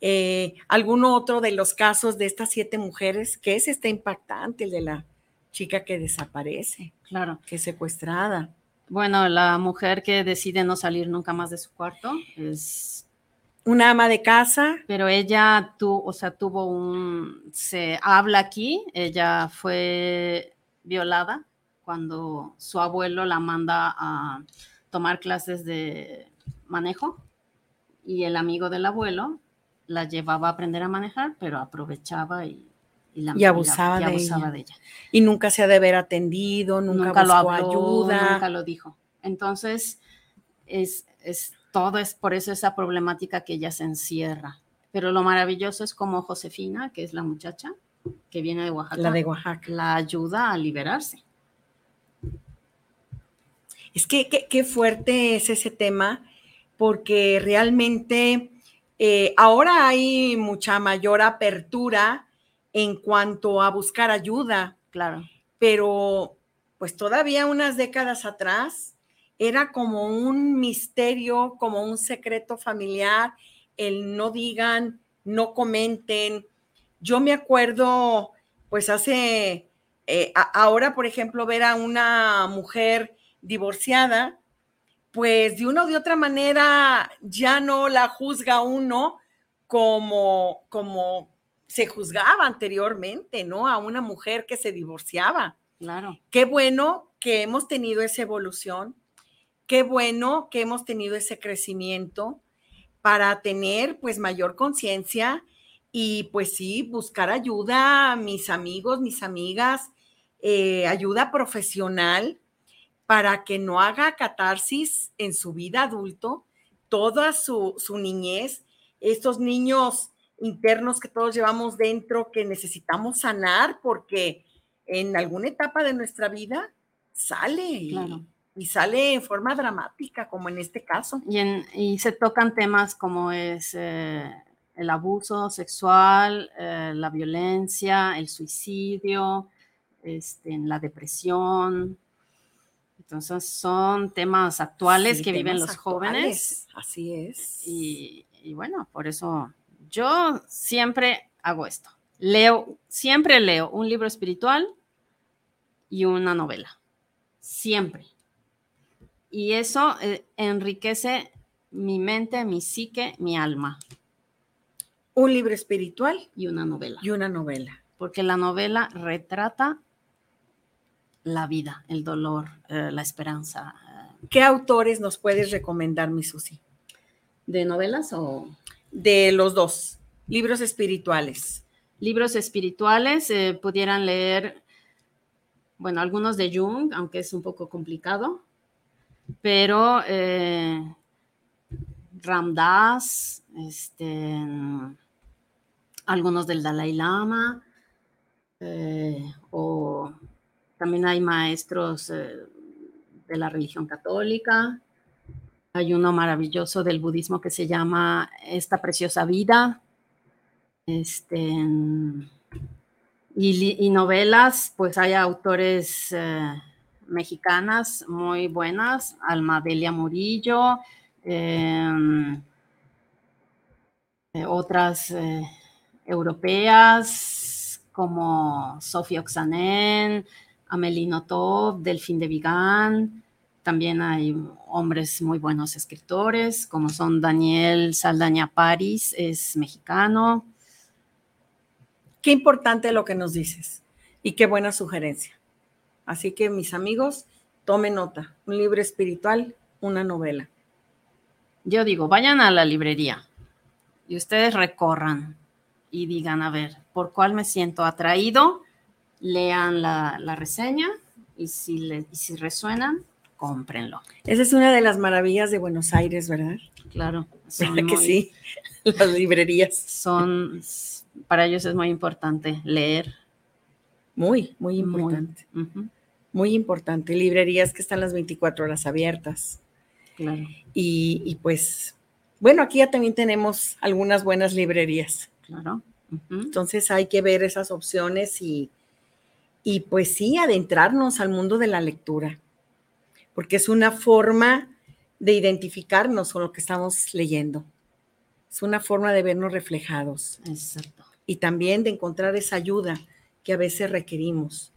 Eh, ¿Alguno otro de los casos de estas siete mujeres? que es este impactante, el de la chica que desaparece? Claro. Que es secuestrada. Bueno, la mujer que decide no salir nunca más de su cuarto es una ama de casa. Pero ella tuvo, o sea, tuvo un, se habla aquí, ella fue violada cuando su abuelo la manda a tomar clases de manejo y el amigo del abuelo la llevaba a aprender a manejar, pero aprovechaba y, la, abusaba, de, ella. Y nunca se ha de haber atendido, nunca, lo habló, ayuda. Nunca lo dijo. Entonces, es, es todo es por eso esa problemática que ella se encierra. Pero lo maravilloso es como Josefina, que es la muchacha que viene de Oaxaca, la de Oaxaca, la ayuda a liberarse. Es que qué fuerte es ese tema, porque realmente eh, ahora hay mucha mayor apertura en cuanto a buscar ayuda, claro, pero pues todavía unas décadas atrás era como un misterio, como un secreto familiar, el no digan, no comenten. Yo me acuerdo, pues hace, eh, ahora, por ejemplo, ver a una mujer divorciada, pues de una o de otra manera ya no la juzga uno como, como se juzgaba anteriormente, ¿no? A una mujer que se divorciaba. Claro. Qué bueno que hemos tenido esa evolución, qué bueno que hemos tenido ese crecimiento para tener pues mayor conciencia y pues sí, buscar ayuda, mis amigos, mis amigas, eh, ayuda profesional para que no haga catarsis en su vida adulto, toda su, su niñez, estos niños internos que todos llevamos dentro que necesitamos sanar porque en alguna etapa de nuestra vida sale. Claro y sale en forma dramática, como en este caso. Y, se tocan temas como es eh, el abuso sexual, eh, la violencia, el suicidio, este, la depresión. Entonces son temas actuales que viven los jóvenes. Así es. Y, y bueno, por eso yo siempre hago esto. Leo, siempre leo un libro espiritual y una novela. Siempre y eso eh, enriquece mi mente, mi psique, mi alma. Un libro espiritual y una novela. Y una novela. Porque la novela retrata la vida, el dolor, eh, la esperanza. ¿Qué autores nos puedes recomendar, mi Susi? ¿De novelas o...? De los dos, libros espirituales. Libros espirituales, eh, pudieran leer, bueno, algunos de Jung, aunque es un poco complicado, pero eh, Ramdas, este, algunos del Dalai Lama, eh, o también hay maestros de la religión católica. Hay uno maravilloso del budismo que se llama Esta preciosa vida. Este, y, novelas, pues hay autores mexicanas muy buenas, Alma Delia Murillo, em, eh, otras eh, europeas como Sofía Oxanen, Amelino Top, Delfín de Vigán. También hay hombres muy buenos escritores, como son Daniel Saldaña París, es mexicano. Qué importante lo que nos dices y qué buena sugerencia. Así que mis amigos, tomen nota, un libro espiritual, una novela. Yo digo, vayan a la librería y ustedes recorran y digan, a ver, ¿por cuál me siento atraído? Lean la, reseña y si, le, si resuenan, cómprenlo. Esa es una de las maravillas de Buenos Aires, ¿verdad? Claro. [laughs] ¿Verdad que sí? [laughs] Las librerías. Son, para ellos es muy importante leer. Muy, muy importante. Muy, importante. Librerías que están las 24 horas abiertas. claro, Y, y pues, bueno, aquí ya también tenemos algunas buenas librerías. claro. Entonces hay que ver esas opciones y, y pues sí, adentrarnos al mundo de la lectura, porque es una forma de identificarnos con lo que estamos leyendo. Es una forma de vernos reflejados Exacto. y también de encontrar esa ayuda que a veces requerimos.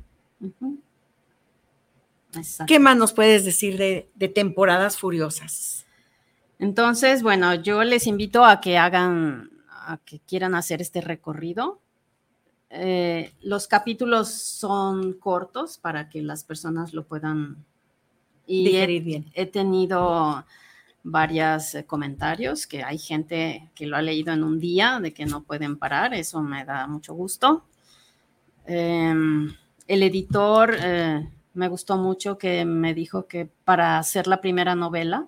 Exacto. ¿Qué más nos puedes decir de, de temporadas furiosas? Entonces, bueno, yo les invito a que hagan, a que quieran hacer este recorrido. Eh, los capítulos son cortos para que las personas lo puedan y he, bien. he tenido varios comentarios que hay gente que lo ha leído en un día, de que no pueden parar, eso me da mucho gusto. Em, el editor eh, me gustó mucho que me dijo que para hacer la primera novela,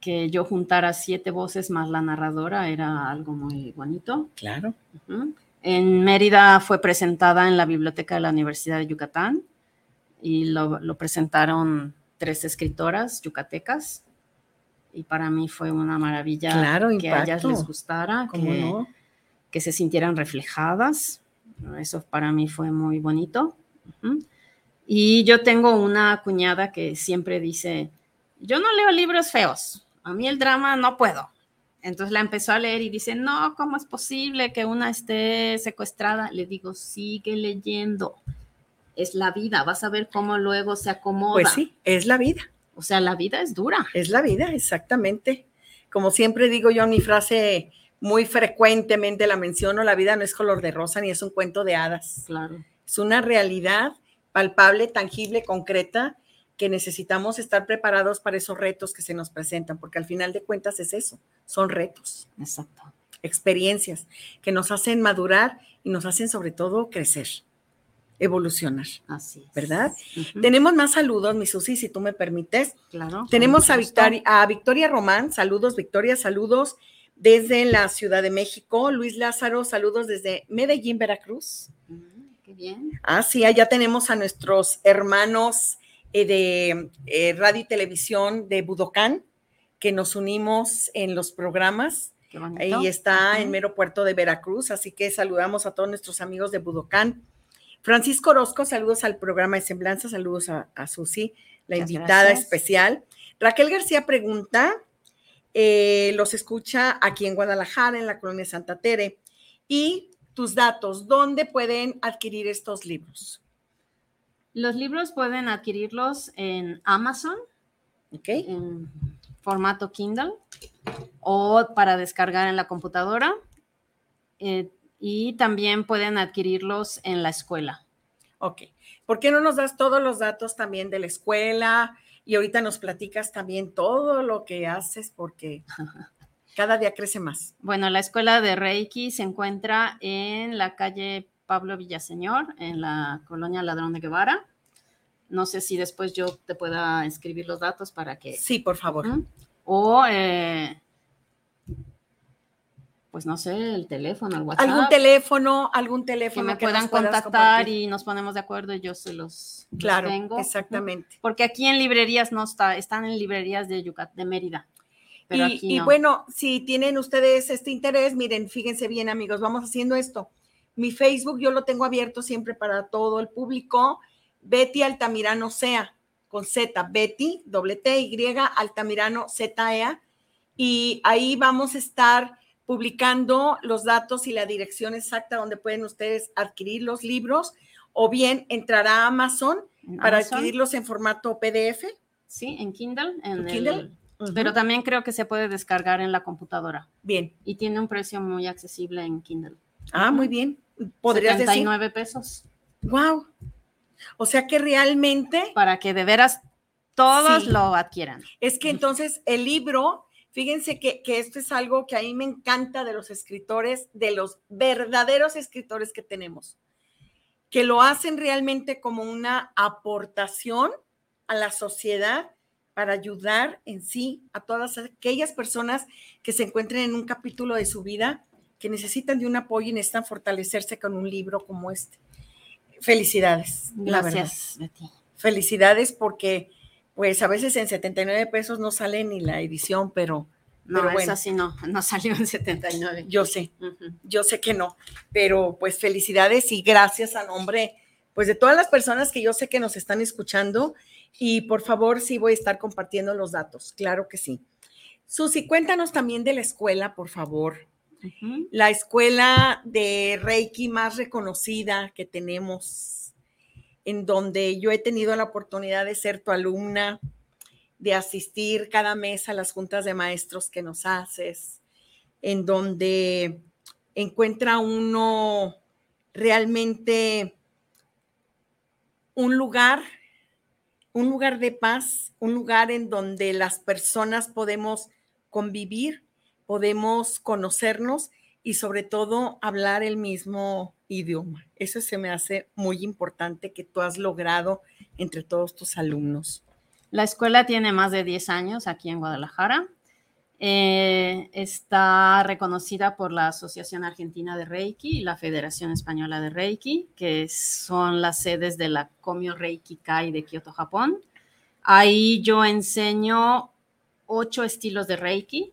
que yo juntara siete voces más la narradora era algo muy bonito. Claro. En Mérida fue presentada en la biblioteca de la Universidad de Yucatán y lo, lo presentaron tres escritoras yucatecas y para mí fue una maravilla Claro, que a ellas les gustara, ¿Cómo que, no? que se sintieran reflejadas. Eso para mí fue muy bonito. Y yo tengo una cuñada que siempre dice, yo no leo libros feos, a mí el drama no puedo. Entonces la empezó a leer y dice, no, ¿cómo es posible que una esté secuestrada? Le digo, sigue leyendo. Es la vida, vas a ver cómo luego se acomoda. Pues sí, es la vida. O sea, la vida es dura. Es la vida, exactamente. Como siempre digo yo en mi frase, muy frecuentemente la menciono, la vida no es color de rosa ni es un cuento de hadas. Claro. Es una realidad palpable, tangible, concreta, que necesitamos estar preparados para esos retos que se nos presentan, porque al final de cuentas es eso, son retos, Exacto. experiencias que nos hacen madurar y nos hacen sobre todo crecer, evolucionar, Así es. ¿verdad? Tenemos más saludos, mi Susi, si tú me permites. Claro. Tenemos a. Victoria, a Victoria Román, saludos Victoria, saludos desde la Ciudad de México. Luis Lázaro, saludos desde Medellín, Veracruz. Mm, Qué bien. Ah, sí, allá tenemos a nuestros hermanos eh, de eh, radio y televisión de Budocán, que nos unimos en los programas. Qué bonito. Ahí está en mero puerto de Veracruz, así que saludamos a todos nuestros amigos de Budocán. Francisco Orozco, saludos al programa de Semblanza, saludos a, a Susi, la Muchas invitada gracias. especial. Raquel García pregunta, eh, los escucha aquí en Guadalajara, en la colonia Santa Tere, y tus datos, ¿dónde pueden adquirir estos libros? Los libros pueden adquirirlos en Amazon, ¿Ok? en formato Kindle, o para descargar en la computadora. eh, y también pueden adquirirlos en la escuela. Ok. ¿Por qué no nos das todos los datos también de la escuela? Y ahorita nos platicas también todo lo que haces porque [laughs] cada día crece más. Bueno, la escuela de Reiki se encuentra en la calle Pablo Villaseñor, en la colonia Ladrón de Guevara. No sé si después yo te pueda escribir los datos para que... Sí, por favor. O, eh, pues no sé, el teléfono, el WhatsApp. ¿Algún teléfono, algún que teléfono me nos puedan contactar compartir? y nos ponemos de acuerdo y yo se los, los Claro, tengo. Ujú. exactamente. Porque aquí en librerías no está, están en librerías de Yucat, de Mérida. Pero y, aquí y no. bueno, si tienen ustedes este interés, miren, fíjense bien, amigos, vamos haciendo esto. Mi Facebook yo lo tengo abierto siempre para todo el público. Betty Altamirano Sea, con Z, Betty, doble T, Y, Altamirano Z, E, A. Y ahí vamos a estar publicando los datos y la dirección exacta donde pueden ustedes adquirir los libros o bien entrar a Amazon para adquirirlos en formato PDF. Sí, en Kindle. En ¿En el- Kindle? Pero también creo que se puede descargar en la computadora Bien. y tiene un precio muy accesible en Kindle. Ah, muy bien. Podrías decir. 79 pesos. Wow. O sea que realmente Para que de veras todos Sí. lo adquieran. es que entonces el libro, fíjense que, que esto es algo que a mí me encanta de los escritores, de los verdaderos escritores que tenemos, que lo hacen realmente como una aportación a la sociedad para ayudar en sí a todas aquellas personas que se encuentren en un capítulo de su vida que necesitan de un apoyo y necesitan fortalecerse con un libro como este. Felicidades. Gracias, Betty. Felicidades porque pues a veces en 79 pesos no sale ni la edición, pero... No, pero bueno, sí no, no salió en 79. Yo sé, yo sé que no, pero pues felicidades y gracias a nombre pues de todas las personas que yo sé que nos están escuchando y por favor sí voy a estar compartiendo los datos, claro que sí. Susi, cuéntanos también de la escuela, por favor. La escuela de Reiki más reconocida que tenemos, en donde yo he tenido la oportunidad de ser tu alumna, de asistir cada mes a las juntas de maestros que nos haces, en donde encuentra uno realmente un lugar, un lugar de paz, un lugar en donde las personas podemos convivir podemos conocernos y sobre todo hablar el mismo idioma. Eso se me hace muy importante que tú has logrado entre todos tus alumnos. La escuela tiene más de 10 años aquí en Guadalajara. Eh, está reconocida por la Asociación Argentina de Reiki y la Federación Española de Reiki, que son las sedes de la Komio Reiki Kai de Kioto, Japón. Ahí yo enseño ocho estilos de Reiki,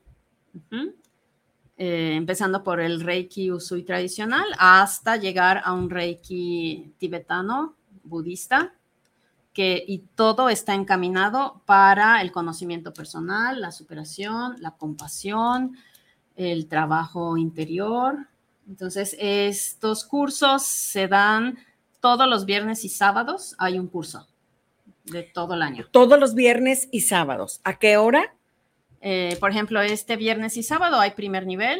eh, empezando por el Reiki Usui tradicional hasta llegar a un Reiki tibetano, budista, que, y todo está encaminado para el conocimiento personal, la superación, la compasión, el trabajo interior. Entonces, estos cursos se dan todos los viernes y sábados, hay un curso de todo el año. Todos los viernes y sábados. ¿A qué hora? Eh, por ejemplo, este viernes y sábado hay primer nivel,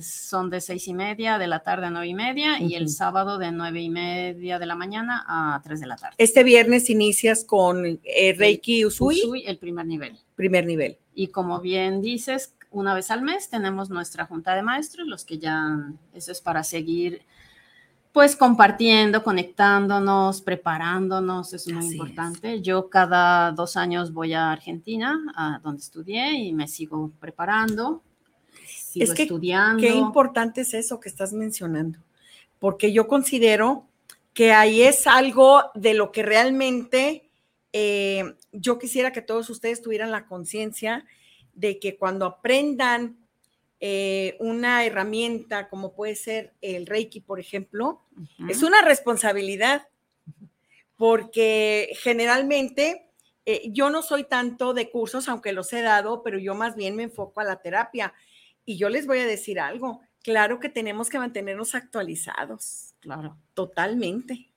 son de seis y media de la tarde a nueve y media y el sábado de nueve y media de la mañana a tres de la tarde. Este viernes inicias con eh, Reiki Usui. Usui, el primer nivel. Primer nivel. Y como bien dices, una vez al mes tenemos nuestra junta de maestros, los que ya, eso es para seguir pues compartiendo, conectándonos, preparándonos, es muy importante. Yo cada dos años voy a Argentina, a donde estudié, y me sigo preparando, sigo es que, estudiando. Qué importante es eso que estás mencionando, porque yo considero que ahí es algo de lo que realmente eh, yo quisiera que todos ustedes tuvieran la conciencia de que cuando aprendan eh, una herramienta como puede ser el Reiki, por ejemplo, es una responsabilidad, porque generalmente eh, yo no soy tanto de cursos, aunque los he dado, pero yo más bien me enfoco a la terapia. Y yo les voy a decir algo, claro que tenemos que mantenernos actualizados, claro, totalmente,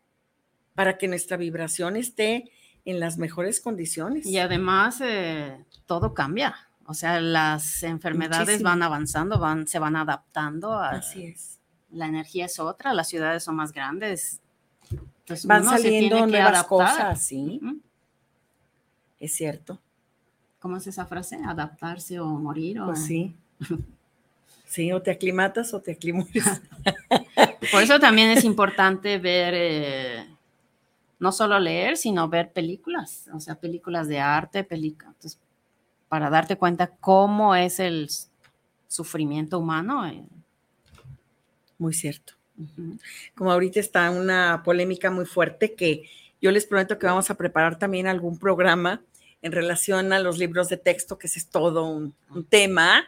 para que nuestra vibración esté en las mejores condiciones. Y además, eh, todo cambia. O sea, las enfermedades van avanzando, van, se van adaptando. Así es. La energía es otra, las ciudades son más grandes. van saliendo nuevas cosas, sí. Es cierto. ¿Cómo es esa frase? Adaptarse o morir. O... Pues sí. [laughs] Sí, o te aclimatas o te aclimuras. [laughs] Por eso también es importante ver, eh, no solo leer, sino ver películas, o sea, películas de arte, películas para darte cuenta cómo es el sufrimiento humano. Eh. Muy cierto. Como ahorita está una polémica muy fuerte que yo les prometo que vamos a preparar también algún programa en relación a los libros de texto, que ese es todo un, tema,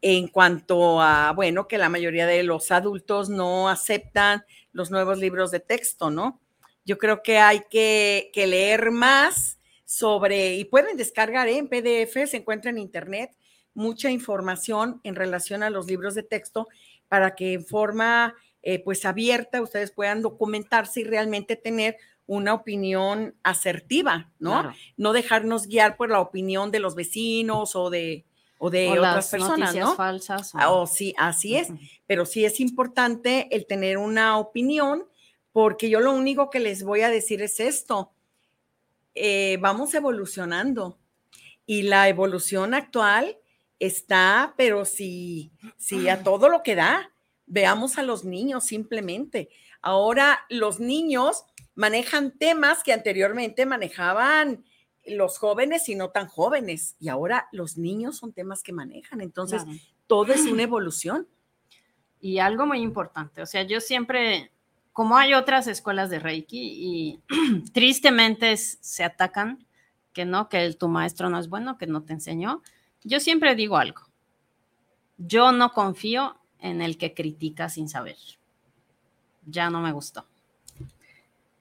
en cuanto a, bueno, que la mayoría de los adultos no aceptan los nuevos libros de texto, ¿no? Yo creo que hay que, que leer más sobre, y pueden descargar en PDF, se encuentra en internet mucha información en relación a los libros de texto para que en forma eh, pues abierta ustedes puedan documentarse y realmente tener una opinión asertiva, ¿no? No dejarnos guiar por la opinión de los vecinos o de, o de otras personas, ¿no? falsas. Ah, o... sí, así es. Pero sí es importante el tener una opinión, porque yo lo único que les voy a decir es esto. Eh, vamos evolucionando y la evolución actual está, pero si, si a todo lo que da, veamos a los niños simplemente. Ahora los niños manejan temas que anteriormente manejaban los jóvenes y no tan jóvenes, y ahora los niños son temas que manejan, entonces todo es una [clears throat] evolución. Y algo muy importante, o sea, yo siempre, como hay otras escuelas de Reiki y [clears throat] tristemente se atacan, que no, que tu maestro no es bueno, que no te enseñó, yo siempre digo algo, yo no confío en el que critica sin saber. Ya no me gustó.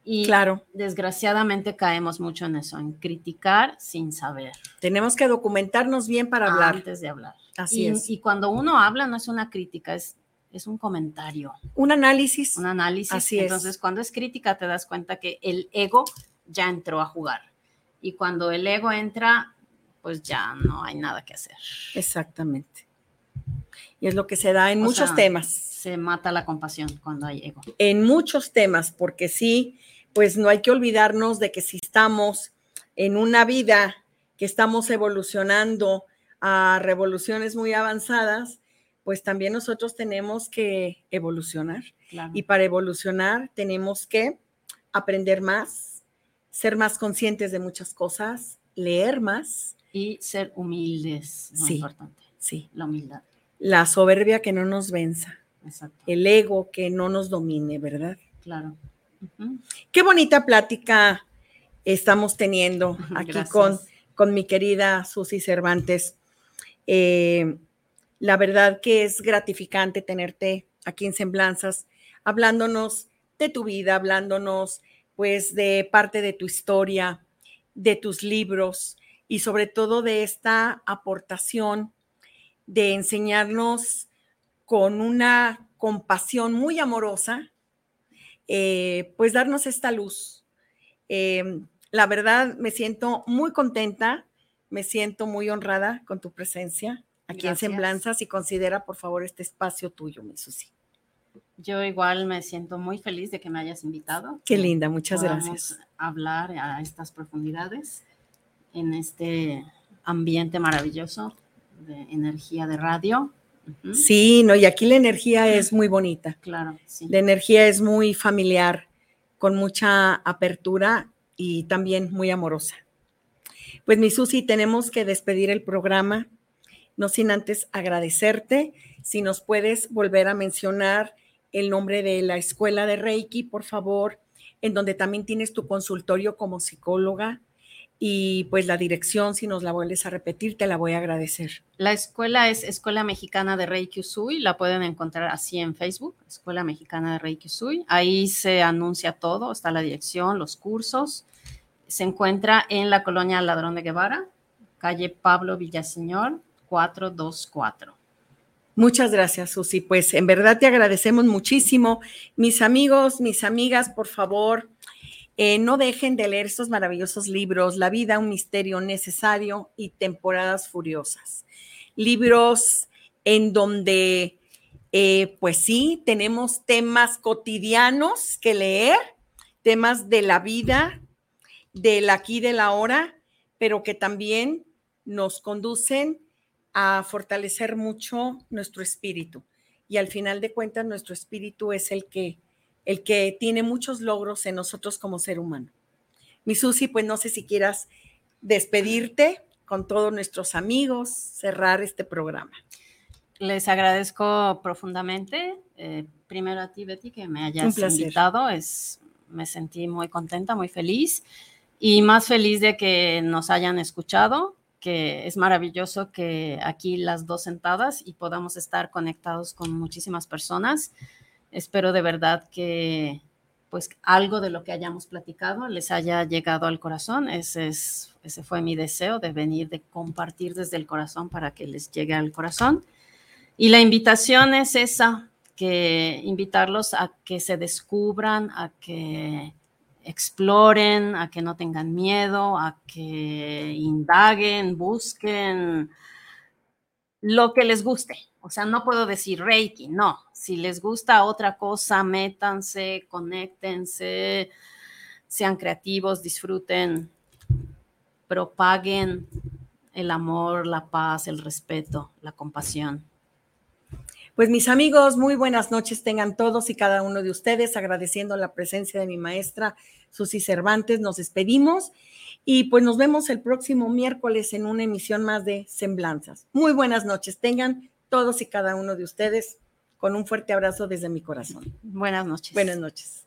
Y claro. desgraciadamente caemos mucho en eso, en criticar sin saber. Tenemos que documentarnos bien para hablar. Antes de hablar. Así y, es. Y cuando uno habla no es una crítica, es, es un comentario. Un análisis. Un análisis. Así Entonces, cuando es crítica te das cuenta que el ego ya entró a jugar. Y cuando el ego entra, pues ya no hay nada que hacer. Exactamente. Y es lo que se da en muchos temas. Se mata la compasión cuando hay ego. En muchos temas, porque sí, pues no hay que olvidarnos de que si estamos en una vida que estamos evolucionando a revoluciones muy avanzadas, pues también nosotros tenemos que evolucionar. Y para evolucionar tenemos que aprender más, ser más conscientes de muchas cosas, leer más. Y ser humildes, muy sí, importante. Sí. La humildad. La soberbia que no nos venza. Exacto. El ego que no nos domine, ¿verdad? Claro. Qué bonita plática estamos teniendo [laughs] aquí con, con, mi querida Susy Cervantes. Eh, la verdad que es gratificante tenerte aquí en Semblanzas, hablándonos de tu vida, hablándonos pues de parte de tu historia, de tus libros y sobre todo de esta aportación de enseñarnos con una compasión muy amorosa eh, pues darnos esta luz. Eh, la verdad, me siento muy contenta, me siento muy honrada con tu presencia aquí en Semblanzas y considera, por favor, este espacio tuyo, mi Susi. Yo igual me siento muy feliz de que me hayas invitado. Qué linda, muchas gracias. Hablar a estas profundidades en este ambiente maravilloso de energía de radio. Sí, no, y aquí la energía es muy bonita. Claro, sí. La energía es muy familiar, con mucha apertura y también muy amorosa. Pues mi Susi, tenemos que despedir el programa, no sin antes agradecerte. Si nos puedes volver a mencionar el nombre de la escuela de Reiki, por favor, en donde también tienes tu consultorio como psicóloga y pues la dirección, si nos la vuelves a repetir, te la voy a agradecer. La escuela es Escuela Mexicana de Reiki Usui, la pueden encontrar así en Facebook, Escuela Mexicana de Reiki Usui. Ahí se anuncia todo, está la dirección, los cursos. Se encuentra en la colonia Ladrón de Guevara, calle Pablo Villaseñor, 424. Muchas gracias, Susi. Pues en verdad te agradecemos muchísimo. Mis amigos, mis amigas, por favor, eh, no dejen de leer estos maravillosos libros, La vida, un misterio necesario y Temporadas Furiosas. Libros en donde, eh, pues sí, tenemos temas cotidianos que leer, temas de la vida, del aquí, de la hora, pero que también nos conducen a fortalecer mucho nuestro espíritu. Y al final de cuentas, nuestro espíritu es el que el que tiene muchos logros en nosotros como ser humano. Mi Susi, pues no sé si quieras despedirte con todos nuestros amigos, cerrar este programa. Les agradezco profundamente. Eh, primero a ti, Betty, que me hayas invitado. Es, me sentí muy contenta, muy feliz y más feliz de que nos hayan escuchado, que es maravilloso que aquí las dos sentadas y podamos estar conectados con muchísimas personas. Espero de verdad que pues algo de lo que hayamos platicado les haya llegado al corazón. Ese, es, ese fue mi deseo de venir, de compartir desde el corazón para que les llegue al corazón. Y la invitación es esa, que invitarlos a que se descubran, a que exploren, a que no tengan miedo, a que indaguen, busquen lo que les guste. O sea, no puedo decir Reiki, no, si les gusta otra cosa, métanse, conéctense, sean creativos, disfruten, propaguen el amor, la paz, el respeto, la compasión. Pues mis amigos, muy buenas noches tengan todos y cada uno de ustedes, agradeciendo la presencia de mi maestra Susi Cervantes. Nos despedimos y pues nos vemos el próximo miércoles en una emisión más de Semblanzas. Muy buenas noches tengan todos y cada uno de ustedes con un fuerte abrazo desde mi corazón. Buenas noches. Buenas noches.